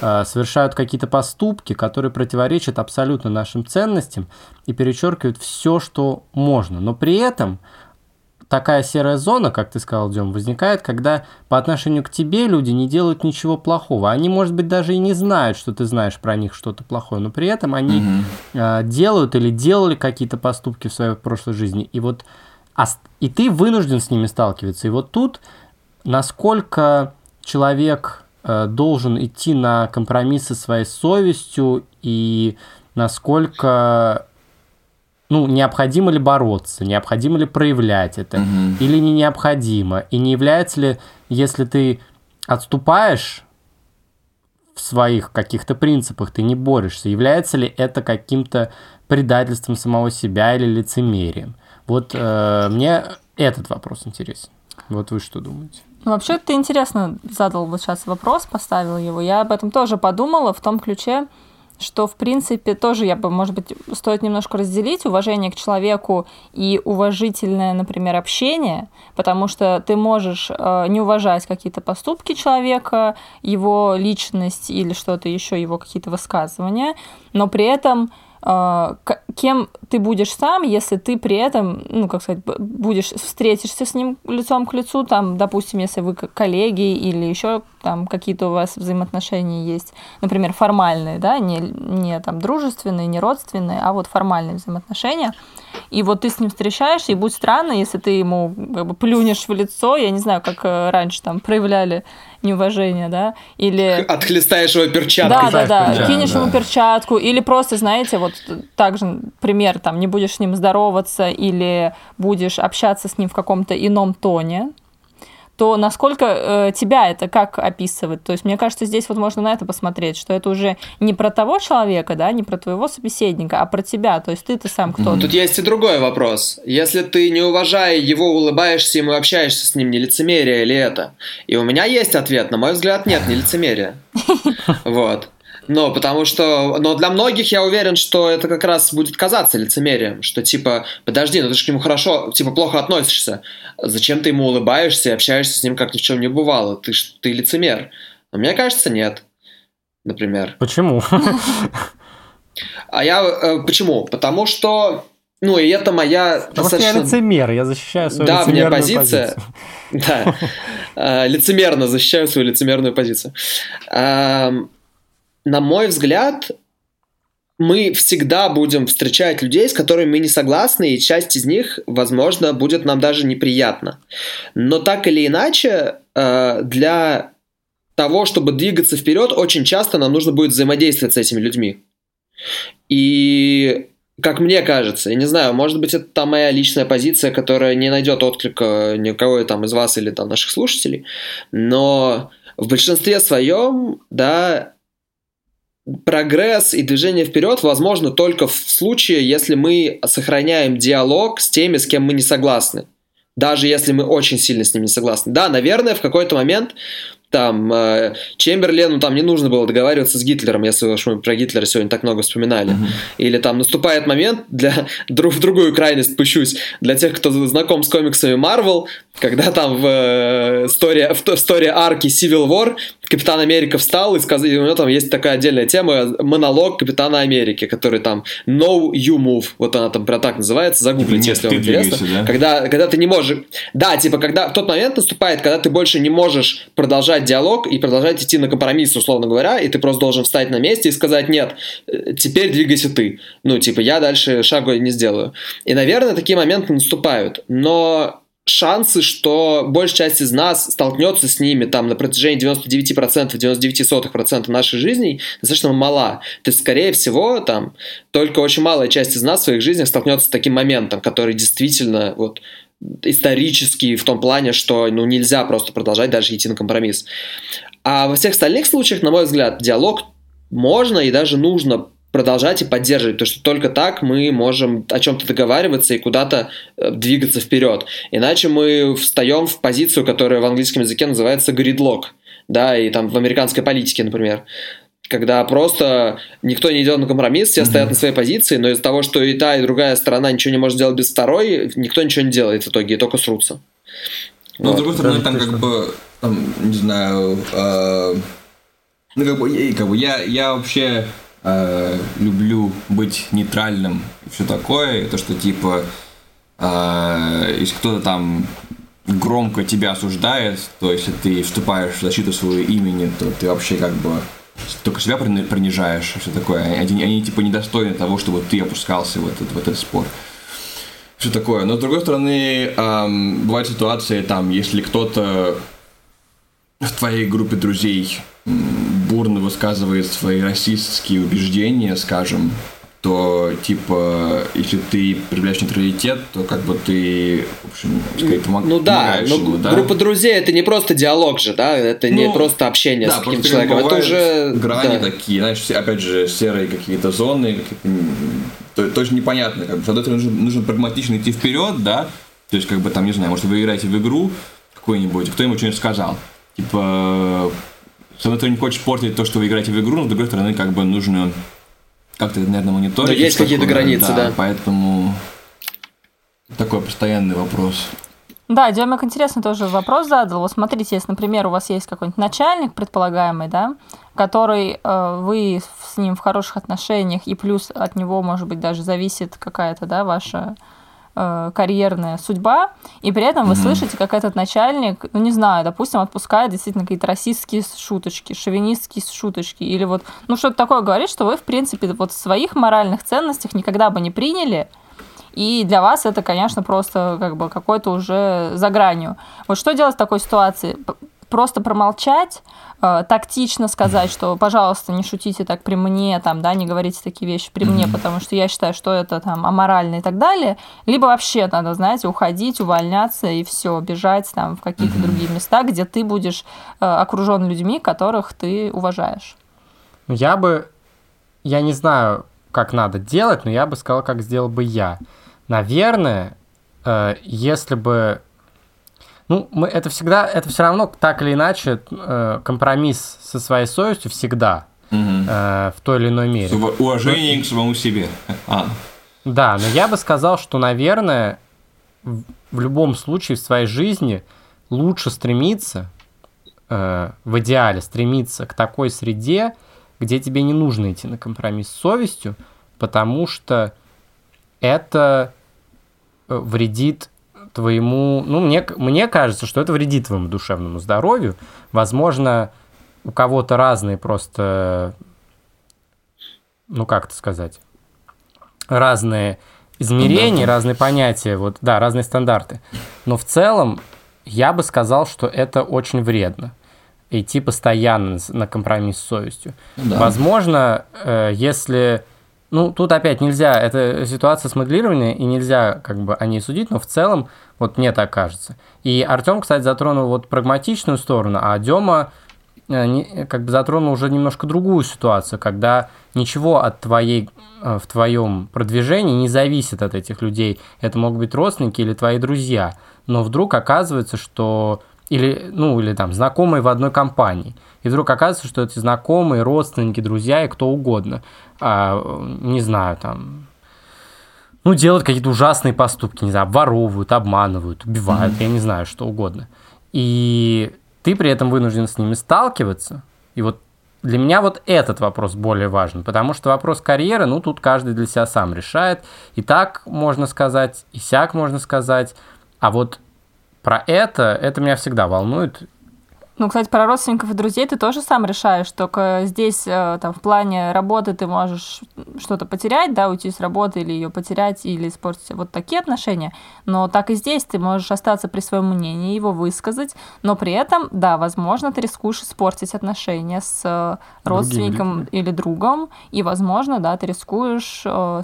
э, совершают какие-то поступки, которые противоречат абсолютно нашим ценностям и перечеркивают все, что можно. Но при этом такая серая зона, как ты сказал, Дем, возникает, когда по отношению к тебе люди не делают ничего плохого. Они, может быть, даже и не знают, что ты знаешь про них что-то плохое, но при этом они mm э, делают или делали какие-то поступки в своей прошлой жизни. И вот а, и ты вынужден с ними сталкиваться. И вот тут насколько человек э, должен идти на компромиссы со своей совестью и насколько ну, необходимо ли бороться, необходимо ли проявлять это, угу. или не необходимо, и не является ли, если ты отступаешь в своих каких-то принципах, ты не борешься, является ли это каким-то предательством самого себя или лицемерием? Вот э, мне этот вопрос интересен. Вот вы что думаете? Ну, вообще, ты интересно задал вот сейчас вопрос, поставил его. Я об этом тоже подумала в том ключе, что, в принципе, тоже я бы, может быть, стоит немножко разделить уважение к человеку и уважительное, например, общение, потому что ты можешь э, не уважать какие-то поступки человека, его личность или что-то еще, его какие-то высказывания, но при этом а, кем ты будешь сам, если ты при этом, ну, как сказать, будешь встретишься с ним лицом к лицу, там, допустим, если вы коллеги или еще там какие-то у вас взаимоотношения есть, например, формальные, да, не, не там дружественные, не родственные, а вот формальные взаимоотношения, и вот ты с ним встречаешься, и будет странно, если ты ему как бы плюнешь в лицо, я не знаю, как э, раньше там проявляли неуважение, да, или... Отхлестаешь его перчаткой. Да, да, да, кинешь да. ему перчатку, или просто, знаете, вот также, пример, там, не будешь с ним здороваться, или будешь общаться с ним в каком-то ином тоне, то насколько э, тебя это как описывает? То есть, мне кажется, здесь вот можно на это посмотреть, что это уже не про того человека, да, не про твоего собеседника, а про тебя. То есть, ты-то сам кто? Тут есть и другой вопрос. Если ты, не уважая его, улыбаешься ему и общаешься с ним, не лицемерие ли это? И у меня есть ответ. На мой взгляд, нет, не лицемерие. Вот. Но потому что, но для многих я уверен, что это как раз будет казаться лицемерием, что типа, подожди, ну ты же к нему хорошо, типа плохо относишься, зачем ты ему улыбаешься и общаешься с ним как ни в чем не бывало, ты ты лицемер. Но мне кажется, нет, например. Почему? А я э, почему? Потому что ну, и это моя Потому достаточно... я лицемер, я защищаю свою да, лицемерную позиция. позицию. Да, э, лицемерно защищаю свою лицемерную позицию на мой взгляд, мы всегда будем встречать людей, с которыми мы не согласны, и часть из них, возможно, будет нам даже неприятна. Но так или иначе, э, для того, чтобы двигаться вперед, очень часто нам нужно будет взаимодействовать с этими людьми. И как мне кажется, я не знаю, может быть, это там моя личная позиция, которая не найдет отклика кого там из вас или там наших слушателей, но в большинстве своем, да, прогресс и движение вперед возможно только в случае, если мы сохраняем диалог с теми, с кем мы не согласны. Даже если мы очень сильно с ними не согласны. Да, наверное, в какой-то момент там э, Чемберлену там не нужно было договариваться с Гитлером, если уж мы про Гитлера сегодня так много вспоминали. Mm-hmm. Или там наступает момент для друг в другую крайность пущусь для тех, кто знаком с комиксами Marvel, когда там в э, истории в, в истории арки Civil War Капитан Америка встал и сказал, и у него там есть такая отдельная тема, монолог Капитана Америки, который там No You Move, вот она там про так называется, загуглите, если вам интересно. Да? Когда, когда ты не можешь, да, типа, когда в тот момент наступает, когда ты больше не можешь продолжать диалог и продолжать идти на компромисс, условно говоря, и ты просто должен встать на месте и сказать, нет, э, теперь двигайся ты. Ну, типа, я дальше шагу не сделаю. И, наверное, такие моменты наступают, но шансы, что большая часть из нас столкнется с ними там на протяжении 99%, 99% нашей жизни достаточно мала. То есть, скорее всего, там только очень малая часть из нас в своих жизнях столкнется с таким моментом, который действительно вот исторический в том плане, что ну, нельзя просто продолжать дальше идти на компромисс. А во всех остальных случаях, на мой взгляд, диалог можно и даже нужно продолжать и поддерживать, потому что только так мы можем о чем-то договариваться и куда-то э, двигаться вперед. Иначе мы встаем в позицию, которая в английском языке называется gridlock, да, и там в американской политике, например, когда просто никто не идет на компромисс, все mm-hmm. стоят на своей позиции, но из-за того, что и та, и другая сторона ничего не может сделать без второй, никто ничего не делает в итоге, и только срутся. Ну, вот. с другой стороны, там как бы, там, не знаю, э, ну, как бы, как бы я, я вообще э, люблю быть нейтральным и все такое, то, что типа, э, если кто-то там громко тебя осуждает, то если ты вступаешь в защиту своего имени, то ты вообще как бы только себя принижаешь, все такое. Они, они типа недостойны того, чтобы ты опускался в этот, в этот спор. Все такое. Но с другой стороны, эм, бывают ситуации, там, если кто-то в твоей группе друзей бурно высказывает свои расистские убеждения, скажем, то, типа, если ты проявляешь нейтралитет, то как бы ты, в общем, скорее помог, ну, да, ему, да? группа друзей это не просто диалог же, да, это ну, не просто общение да, с каким-то человеком, это уже... грани да. такие, знаешь, опять же, серые какие-то зоны, какие-то, то, тоже непонятно, как бы, с одной стороны, нужно, нужно прагматично идти вперед, да, то есть, как бы, там, не знаю, может, вы играете в игру какую-нибудь, кто ему что-нибудь сказал, типа, с одной стороны, не хочешь портить то, что вы играете в игру, но с другой стороны, как бы нужно как-то, наверное, мониторить. Но есть какие-то границы, да, да. Поэтому такой постоянный вопрос. Да, Демик интересный тоже вопрос задал. Вот смотрите, если, например, у вас есть какой-нибудь начальник, предполагаемый, да, который э, вы с ним в хороших отношениях, и плюс от него, может быть, даже зависит какая-то, да, ваша карьерная судьба, и при этом вы mm-hmm. слышите, как этот начальник, ну не знаю, допустим, отпускает действительно какие-то расистские шуточки, шовинистские шуточки, или вот, ну что-то такое говорит, что вы, в принципе, вот в своих моральных ценностях никогда бы не приняли, и для вас это, конечно, просто как бы какой-то уже за гранью. Вот что делать в такой ситуации? Просто промолчать, э, тактично сказать, что, пожалуйста, не шутите так при мне, там, да, не говорите такие вещи при мне, потому что я считаю, что это там аморально и так далее, либо вообще надо, знаете, уходить, увольняться и все, бежать там в какие-то другие места, где ты будешь э, окружен людьми, которых ты уважаешь. Ну, я бы, я не знаю, как надо делать, но я бы сказал, как сделал бы я. Наверное, э, если бы ну, мы, это всегда, это все равно так или иначе э, компромисс со своей совестью всегда угу. э, в той или иной мере. Уважение но, к самому себе. А. Да, но я бы сказал, что, наверное, в, в любом случае в своей жизни лучше стремиться, э, в идеале стремиться к такой среде, где тебе не нужно идти на компромисс с совестью, потому что это э, вредит твоему... Ну, мне, мне кажется, что это вредит твоему душевному здоровью. Возможно, у кого-то разные просто ну как это сказать, разные измерения, разные понятия, вот, да, разные стандарты. Но в целом я бы сказал, что это очень вредно идти постоянно на компромисс с совестью. Да. Возможно, э, если... Ну, тут опять нельзя, это ситуация с и нельзя как бы о ней судить, но в целом вот мне так кажется. И Артем, кстати, затронул вот прагматичную сторону, а Дема э, как бы затронул уже немножко другую ситуацию, когда ничего от твоей, э, в твоем продвижении не зависит от этих людей. Это могут быть родственники или твои друзья. Но вдруг оказывается, что или, ну, или там знакомые в одной компании. И вдруг оказывается, что эти знакомые, родственники, друзья и кто угодно, а, не знаю, там, ну, делают какие-то ужасные поступки, не знаю, воровывают, обманывают, убивают, mm-hmm. я не знаю, что угодно. И ты при этом вынужден с ними сталкиваться. И вот для меня вот этот вопрос более важен, потому что вопрос карьеры, ну, тут каждый для себя сам решает. И так можно сказать, и сяк можно сказать. А вот про это, это меня всегда волнует. Ну, кстати, про родственников и друзей ты тоже сам решаешь, только здесь э, там в плане работы ты можешь что-то потерять, да, уйти с работы или ее потерять, или испортить вот такие отношения, но так и здесь ты можешь остаться при своем мнении, его высказать, но при этом, да, возможно, ты рискуешь испортить отношения с э, родственником Другим. или другом, и, возможно, да, ты рискуешь, э,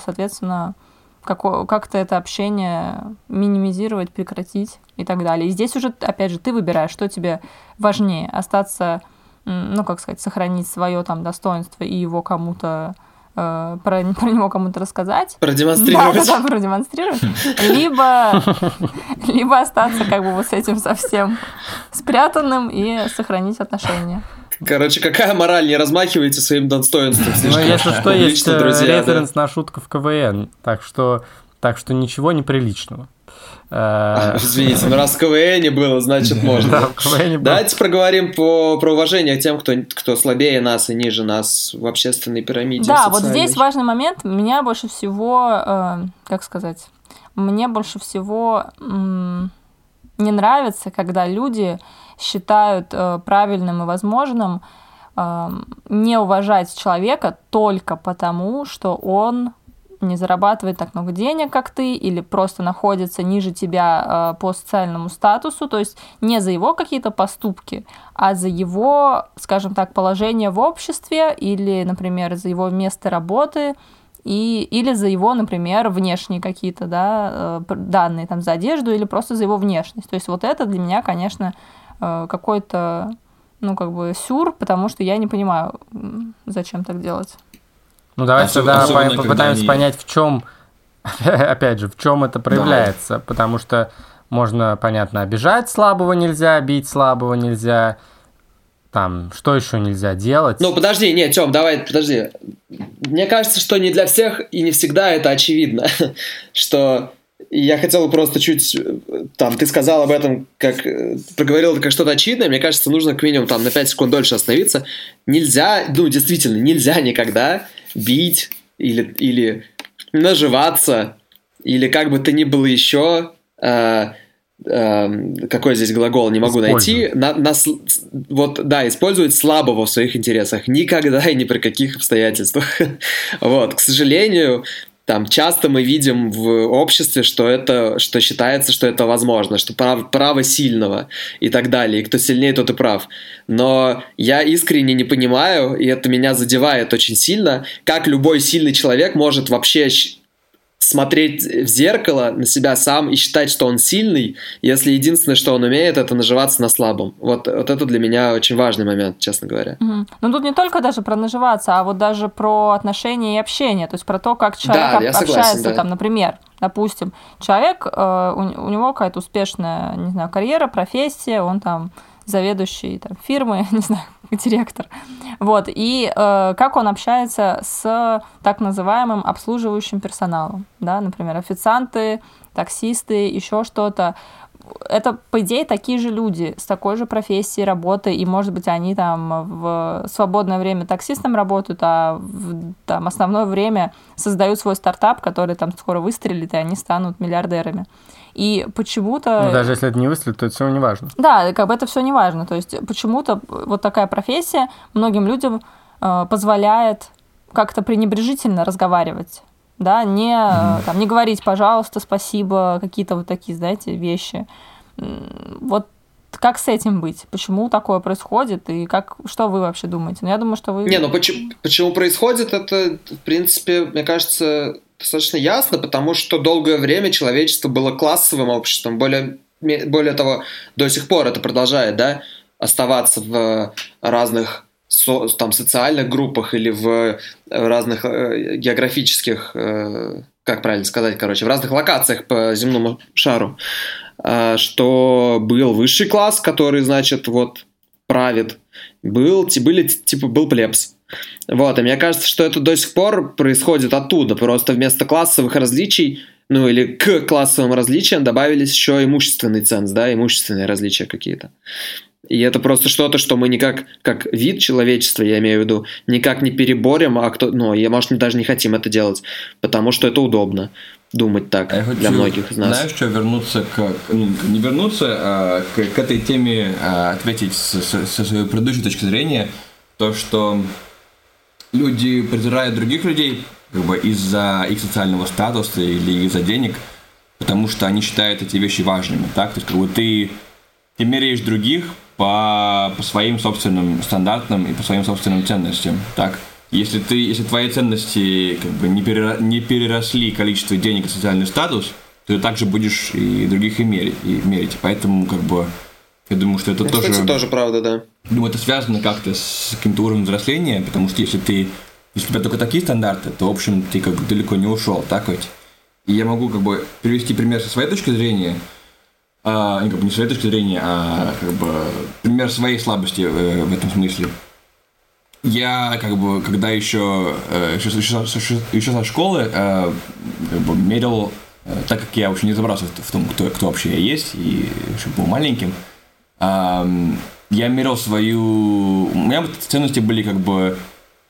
соответственно, как-то это общение минимизировать, прекратить и так далее. И здесь уже, опять же, ты выбираешь, что тебе важнее, остаться, ну, как сказать, сохранить свое там достоинство и его кому-то э, про, про него кому-то рассказать. Продемонстрировать. Да, да, да, продемонстрировать. Либо, либо остаться как бы вот с этим совсем спрятанным и сохранить отношения. Короче, какая мораль? Не размахивайте своим достоинством. Ну, если что, есть э, референс на шутку в КВН. Так что, так что ничего неприличного. Э, извините, но раз в КВН было, значит можно. Да, в КВН было. Давайте проговорим по, про уважение к тем, кто, кто слабее нас и ниже нас в общественной пирамиде. Да, вот здесь важный момент. Меня больше всего, э, как сказать, мне больше всего не нравится, когда люди считают э, правильным и возможным э, не уважать человека только потому, что он не зарабатывает так много денег, как ты, или просто находится ниже тебя э, по социальному статусу, то есть не за его какие-то поступки, а за его, скажем так, положение в обществе или, например, за его место работы, и, или за его, например, внешние какие-то да, данные, там, за одежду, или просто за его внешность. То есть вот это для меня, конечно, какой-то, ну, как бы сюр, потому что я не понимаю, зачем так делать. Ну, давайте тогда особенно, попытаемся они... понять, в чем, опять же, в чем это проявляется, да. потому что можно, понятно, обижать слабого нельзя, бить слабого нельзя, там, что еще нельзя делать? Ну, подожди, нет, Тём, давай, подожди. Мне кажется, что не для всех и не всегда это очевидно, что я хотел просто чуть, там, ты сказал об этом, как проговорил как что-то очевидное, мне кажется, нужно к минимум там на 5 секунд дольше остановиться. Нельзя, ну, действительно, нельзя никогда бить или, или наживаться, или как бы то ни было еще, э, э, какой здесь глагол, не могу найти, на, на, вот, да, использовать слабого в своих интересах. Никогда и ни при каких обстоятельствах. вот, к сожалению, там часто мы видим в обществе, что это, что считается, что это возможно, что право, право сильного и так далее, и кто сильнее, тот и прав. Но я искренне не понимаю, и это меня задевает очень сильно, как любой сильный человек может вообще смотреть в зеркало на себя сам и считать, что он сильный, если единственное, что он умеет, это наживаться на слабом. Вот, вот это для меня очень важный момент, честно говоря. Угу. Ну тут не только даже про наживаться, а вот даже про отношения и общение, то есть про то, как человек да, общается, согласен, да. там, например, допустим, человек, э, у, у него какая-то успешная, не знаю, карьера, профессия, он там заведующий там, фирмы, не знаю, директор. Вот, и э, как он общается с так называемым обслуживающим персоналом, да, например, официанты, таксисты, еще что-то. Это, по идее, такие же люди с такой же профессией работы, и, может быть, они там в свободное время таксистом работают, а в там, основное время создают свой стартап, который там скоро выстрелит, и они станут миллиардерами. И почему-то... Ну, даже если это не выстрелит, то это все не важно. Да, как бы это все не важно. То есть почему-то вот такая профессия многим людям э, позволяет как-то пренебрежительно разговаривать да, не, mm-hmm. там, не говорить, пожалуйста, спасибо, какие-то вот такие, знаете, вещи. Вот как с этим быть? Почему такое происходит? И как, что вы вообще думаете? Ну, я думаю, что вы... Не, ну почему, почему происходит, это, в принципе, мне кажется, достаточно ясно, потому что долгое время человечество было классовым обществом. Более, более того, до сих пор это продолжает, да, оставаться в разных со, там, социальных группах или в разных э, географических, э, как правильно сказать, короче, в разных локациях по земному шару, э, что был высший класс, который, значит, вот правит, был, были, типа, был плебс. Вот, и мне кажется, что это до сих пор происходит оттуда, просто вместо классовых различий ну или к классовым различиям добавились еще имущественный ценз, да, имущественные различия какие-то. И это просто что-то, что мы никак, как вид человечества, я имею в виду, никак не переборем, а кто, ну, я, может, даже не хотим это делать, потому что это удобно думать так а я хочу, для многих из нас. Знаешь, что вернуться к, ну, не вернуться, а к, к этой теме а, ответить со, со своей предыдущей точки зрения, то, что люди презирают других людей как бы из-за их социального статуса или из-за денег, потому что они считают эти вещи важными, так? То есть, как бы ты, ты меряешь других по, по своим собственным стандартам и по своим собственным ценностям. Так, если ты, если твои ценности как бы не, перера, не переросли количество денег и социальный статус, то ты также будешь и других и мерить, и мерить. Поэтому как бы я думаю, что это ну, тоже... Кстати, тоже правда, да. Думаю, это связано как-то с каким-то уровнем взросления, потому что если ты если у тебя только такие стандарты, то, в общем, ты как бы далеко не ушел, так ведь? И я могу как бы привести пример со своей точки зрения, а, не, как бы не с своей точки зрения, а как бы пример своей слабости э, в этом смысле. Я как бы, когда еще, э, еще, еще, еще со школы э, как бы мерил, э, так как я вообще не разобрался в том, кто, кто вообще я есть, и еще был маленьким, э, я мерил свою... У меня ценности были как бы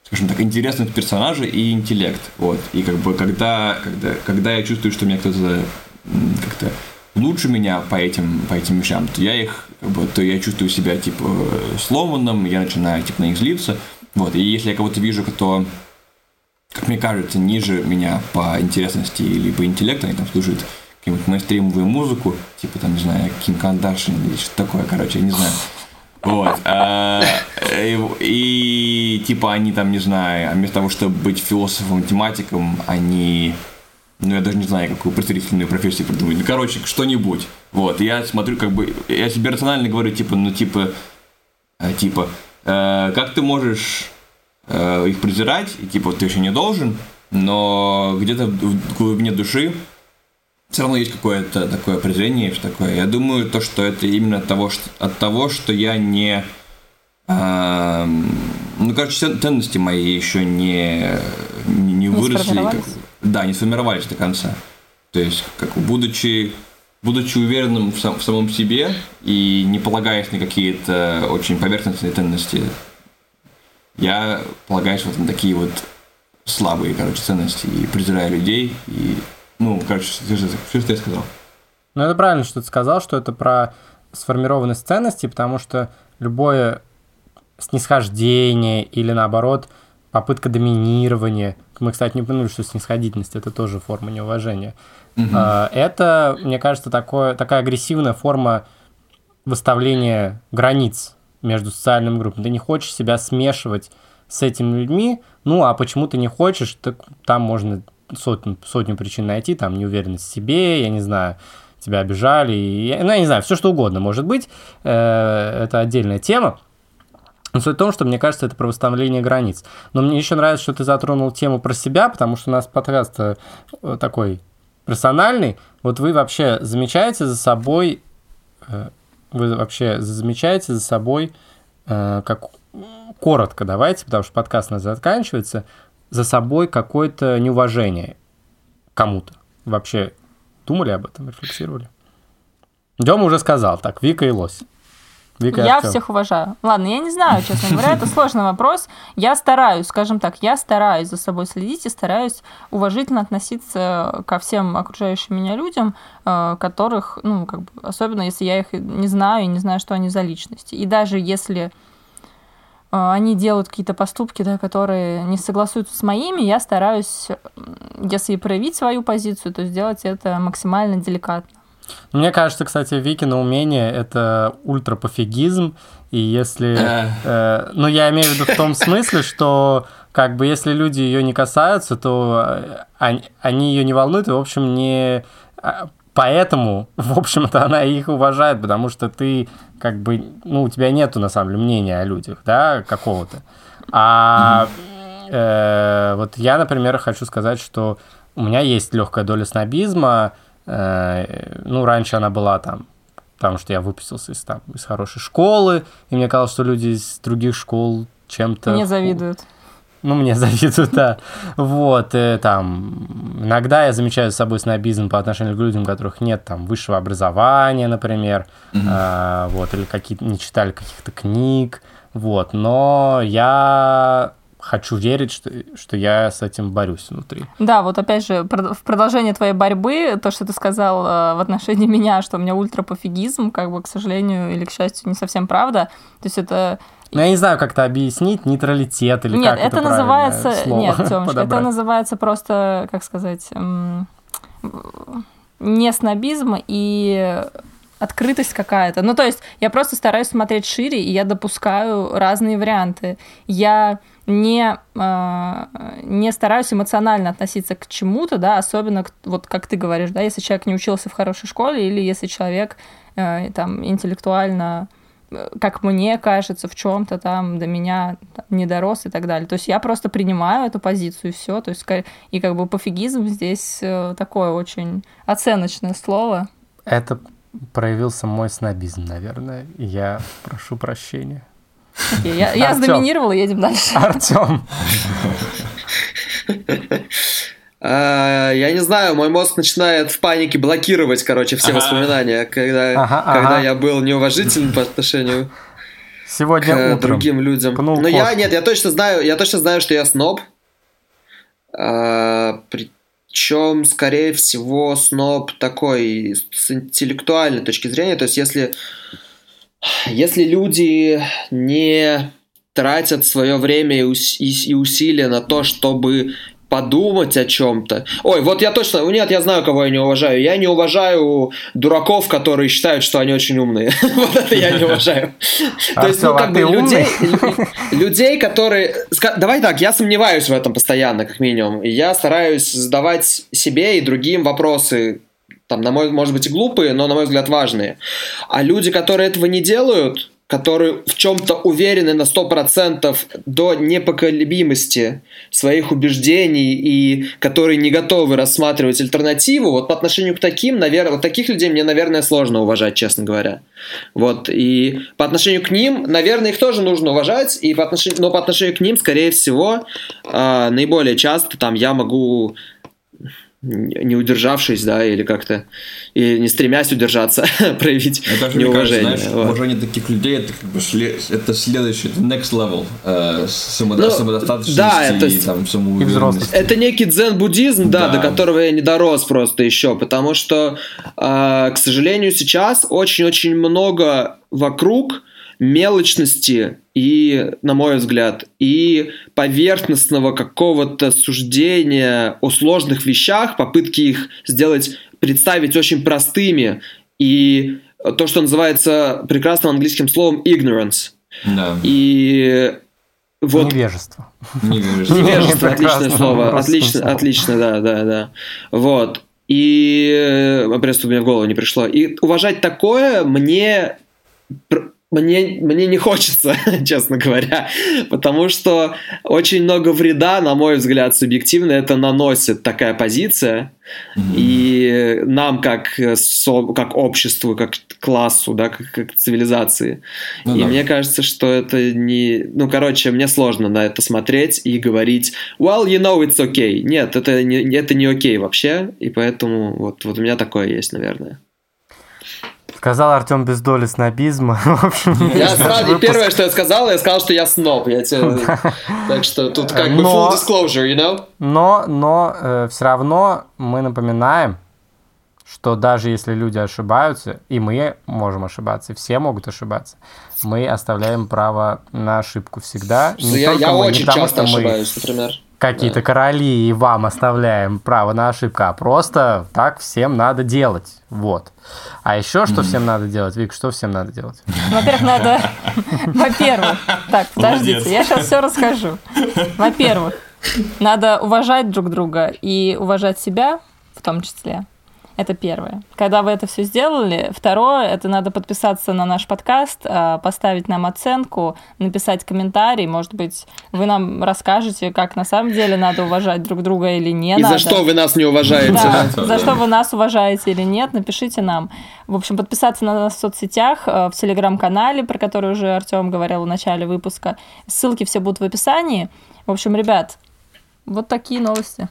скажем так, интересных персонажей и интеллект. Вот. И как бы когда, когда, когда я чувствую, что меня кто-то как-то лучше меня по этим, по этим вещам, то я их, как бы, то я чувствую себя, типа, сломанным, я начинаю, типа, на них злиться. Вот, и если я кого-то вижу, кто, как мне кажется, ниже меня по интересности или по интеллекту, они там слушают какую-нибудь мейнстримовую музыку, типа, там, не знаю, Ким Кардашин или что-то такое, короче, я не знаю. Вот. А, и, и типа они там, не знаю, вместо того, чтобы быть философом, математиком, они ну, я даже не знаю, какую представительную профессию придумать. Ну, короче, что-нибудь. Вот, я смотрю, как бы, я себе рационально говорю, типа, ну, типа, э, типа, э, как ты можешь э, их презирать, и, типа, ты еще не должен, но где-то в глубине души все равно есть какое-то такое презрение, что такое. Я думаю, то, что это именно от того, что, от того, что я не... Э, ну, короче, ценности мои еще не, не, не выросли. Как, да, не сформировались до конца. То есть, как будучи, будучи уверенным в, сам, в самом себе и не полагаясь на какие-то очень поверхностные ценности, я полагаюсь вот на такие вот слабые, короче, ценности и презираю людей и ну, короче, все, что я сказал. Ну, это правильно, что ты сказал, что это про сформированность ценностей, потому что любое снисхождение или, наоборот, попытка доминирования, мы, кстати, не упомянули, что снисходительность – это тоже форма неуважения. Угу. Это, мне кажется, такое, такая агрессивная форма выставления границ между социальными группами. Ты не хочешь себя смешивать с этими людьми, ну, а почему ты не хочешь, так там можно сотню, сотню причин найти, там, неуверенность в себе, я не знаю, тебя обижали, и, ну, я не знаю, все что угодно может быть, э, это отдельная тема. Но суть в том, что, мне кажется, это про восстановление границ. Но мне еще нравится, что ты затронул тему про себя, потому что у нас подкаст э, такой персональный. Вот вы вообще замечаете за собой, э, вы вообще замечаете за собой, как коротко давайте, потому что подкаст у нас заканчивается, за собой какое-то неуважение кому-то. Вообще думали об этом, рефлексировали? Дема уже сказал, так, Вика и Лось. Вика я всех уважаю. Ладно, я не знаю, честно говоря, это сложный вопрос. Я стараюсь, скажем так, я стараюсь за собой следить и стараюсь уважительно относиться ко всем окружающим меня людям, э, которых, ну, как бы, особенно если я их не знаю и не знаю, что они за личности. И даже если они делают какие-то поступки, да, которые не согласуются с моими, я стараюсь, если проявить свою позицию, то сделать это максимально деликатно. Мне кажется, кстати, Викина умение — это ультрапофигизм, и если... Э, ну, я имею в виду в том смысле, что как бы если люди ее не касаются, то э, они, они ее не волнуют, и, в общем, не... Поэтому, в общем-то, она их уважает, потому что ты как бы, ну, у тебя нету, на самом деле, мнения о людях, да, какого-то. А э, вот я, например, хочу сказать, что у меня есть легкая доля снобизма, Э, ну, раньше она была там, потому что я выпустился из, там, из хорошей школы, и мне казалось, что люди из других школ чем-то... Мне завидуют. Ну, мне завидуют, да. Вот, и, э, там, иногда я замечаю за собой снобизм по отношению к людям, у которых нет там высшего образования, например, mm-hmm. а, вот, или какие-то не читали каких-то книг, вот, но я хочу верить, что, что я с этим борюсь внутри. Да, вот опять же, в продолжение твоей борьбы, то, что ты сказал э, в отношении меня, что у меня ультрафофигизм, как бы, к сожалению или к счастью, не совсем правда. То есть это ну, я не знаю, как это объяснить, нейтралитет или нет, как это, это называется, Нет, Тёмочка, это называется просто, как сказать, не снобизм и открытость какая-то. Ну, то есть я просто стараюсь смотреть шире, и я допускаю разные варианты. Я не, э, не стараюсь эмоционально относиться к чему-то, да, особенно, вот как ты говоришь, да, если человек не учился в хорошей школе или если человек э, там интеллектуально как мне кажется, в чем-то там до меня не дорос и так далее. То есть я просто принимаю эту позицию и все. То есть и как бы пофигизм здесь такое очень оценочное слово. Это проявился мой снобизм, наверное. Я прошу прощения. Okay, я, я сдоминировала, едем дальше. Артем. А, я не знаю, мой мозг начинает в панике блокировать, короче, все воспоминания, когда, ага, когда ага. я был неуважительным по отношению Сегодня к утром другим людям. Но кошку. я нет, я точно знаю, я точно знаю, что я сноб. А, причем, скорее всего, сноб такой с интеллектуальной точки зрения. То есть, если если люди не тратят свое время и усилия на то, чтобы подумать о чем-то. Ой, вот я точно, нет, я знаю, кого я не уважаю. Я не уважаю дураков, которые считают, что они очень умные. Вот это я не уважаю. То есть, ну, как бы людей, людей, которые... Давай так, я сомневаюсь в этом постоянно, как минимум. Я стараюсь задавать себе и другим вопросы, там, на мой, может быть, и глупые, но, на мой взгляд, важные. А люди, которые этого не делают, которые в чем-то уверены на 100% до непоколебимости своих убеждений и которые не готовы рассматривать альтернативу, вот по отношению к таким, наверное, вот таких людей мне, наверное, сложно уважать, честно говоря. Вот, и по отношению к ним, наверное, их тоже нужно уважать, и по отношению, но по отношению к ним, скорее всего, э, наиболее часто там я могу не удержавшись, да, или как-то, и не стремясь удержаться, проявить это неуважение. Кажется, знаешь, вот. уважение таких людей это как бы шле, это следующий, это next level э, самодо, ну, самодостаточности да, это, и там самоуверенности. Это некий дзен-буддизм, да, да, до которого я не дорос просто еще, потому что, э, к сожалению, сейчас очень-очень много вокруг мелочности и, на мой взгляд, и поверхностного какого-то суждения о сложных вещах, попытки их сделать, представить очень простыми и то, что называется прекрасным английским словом ignorance. Да. И вот... Невежество. Невежество, Невежество отличное слово. Отлично, отлично, да, да, да. Вот. И просто мне в голову не пришло. И уважать такое мне мне, мне не хочется, честно говоря, потому что очень много вреда, на мой взгляд, субъективно это наносит такая позиция, mm-hmm. и нам как, как обществу, как классу, да, как, как цивилизации. Ну, и да. мне кажется, что это не... Ну, короче, мне сложно на это смотреть и говорить, well, you know it's okay. Нет, это не, это не окей вообще, и поэтому вот, вот у меня такое есть, наверное. Сказал Артем без доли снобизма. я сразу, первое, что я сказал, я сказал, что я сноб. Я тебе... Так что тут как бы full disclosure, you know? Но, но э, все равно мы напоминаем, что даже если люди ошибаются, и мы можем ошибаться, и все могут ошибаться, мы оставляем право на ошибку всегда. Не я я мы, очень потому, часто ошибаюсь, например. Какие-то да. короли и вам оставляем право на ошибку, а просто так всем надо делать. Вот. А еще что mm. всем надо делать, Вик, что всем надо делать? Во-первых, надо... Во-первых, так, подождите, я сейчас все расскажу. Во-первых, надо уважать друг друга и уважать себя в том числе. Это первое. Когда вы это все сделали, второе, это надо подписаться на наш подкаст, а, поставить нам оценку, написать комментарий. Может быть, вы нам расскажете, как на самом деле надо уважать друг друга или не И надо. за что вы нас не уважаете. Да, за что вы нас уважаете или нет, напишите нам. В общем, подписаться на нас в соцсетях, а, в телеграм-канале, про который уже Артем говорил в начале выпуска. Ссылки все будут в описании. В общем, ребят, вот такие новости.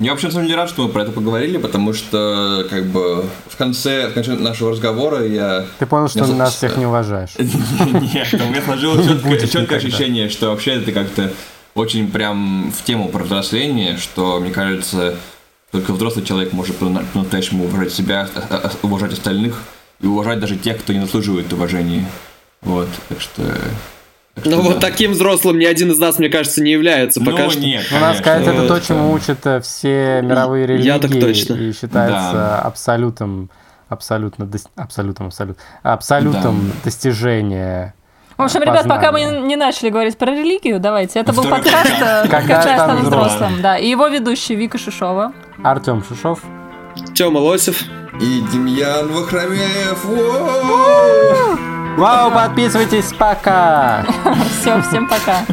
Я вообще на самом деле рад, что мы про это поговорили, потому что как бы в конце, в конце нашего разговора я... Ты понял, что ты нас всех не уважаешь. Нет, у меня сложилось четкое ощущение, что вообще это как-то очень прям в тему про взросление, что, мне кажется, только взрослый человек может по-настоящему уважать себя, а, а, уважать остальных и уважать даже тех, кто не заслуживает уважения. Вот, так что ну да. вот таким взрослым ни один из нас, мне кажется, не является пока ну, что. Нет, конечно. Надо сказать, это то, чему учат э, все мировые религии. Я так точно. И считается да. абсолютом, абсолютно, абсолютом, абсолютом, абсолютом да. достижения в общем, ребят, пока мы не начали говорить про религию, давайте. Это был подкаст э, «Когда я стану взрослым». Да, и его ведущий Вика Шишова. Артем Шишов. Тёма Лосев. И Демьян Вахрамеев. Вау, подписывайтесь, пока. Все, всем пока.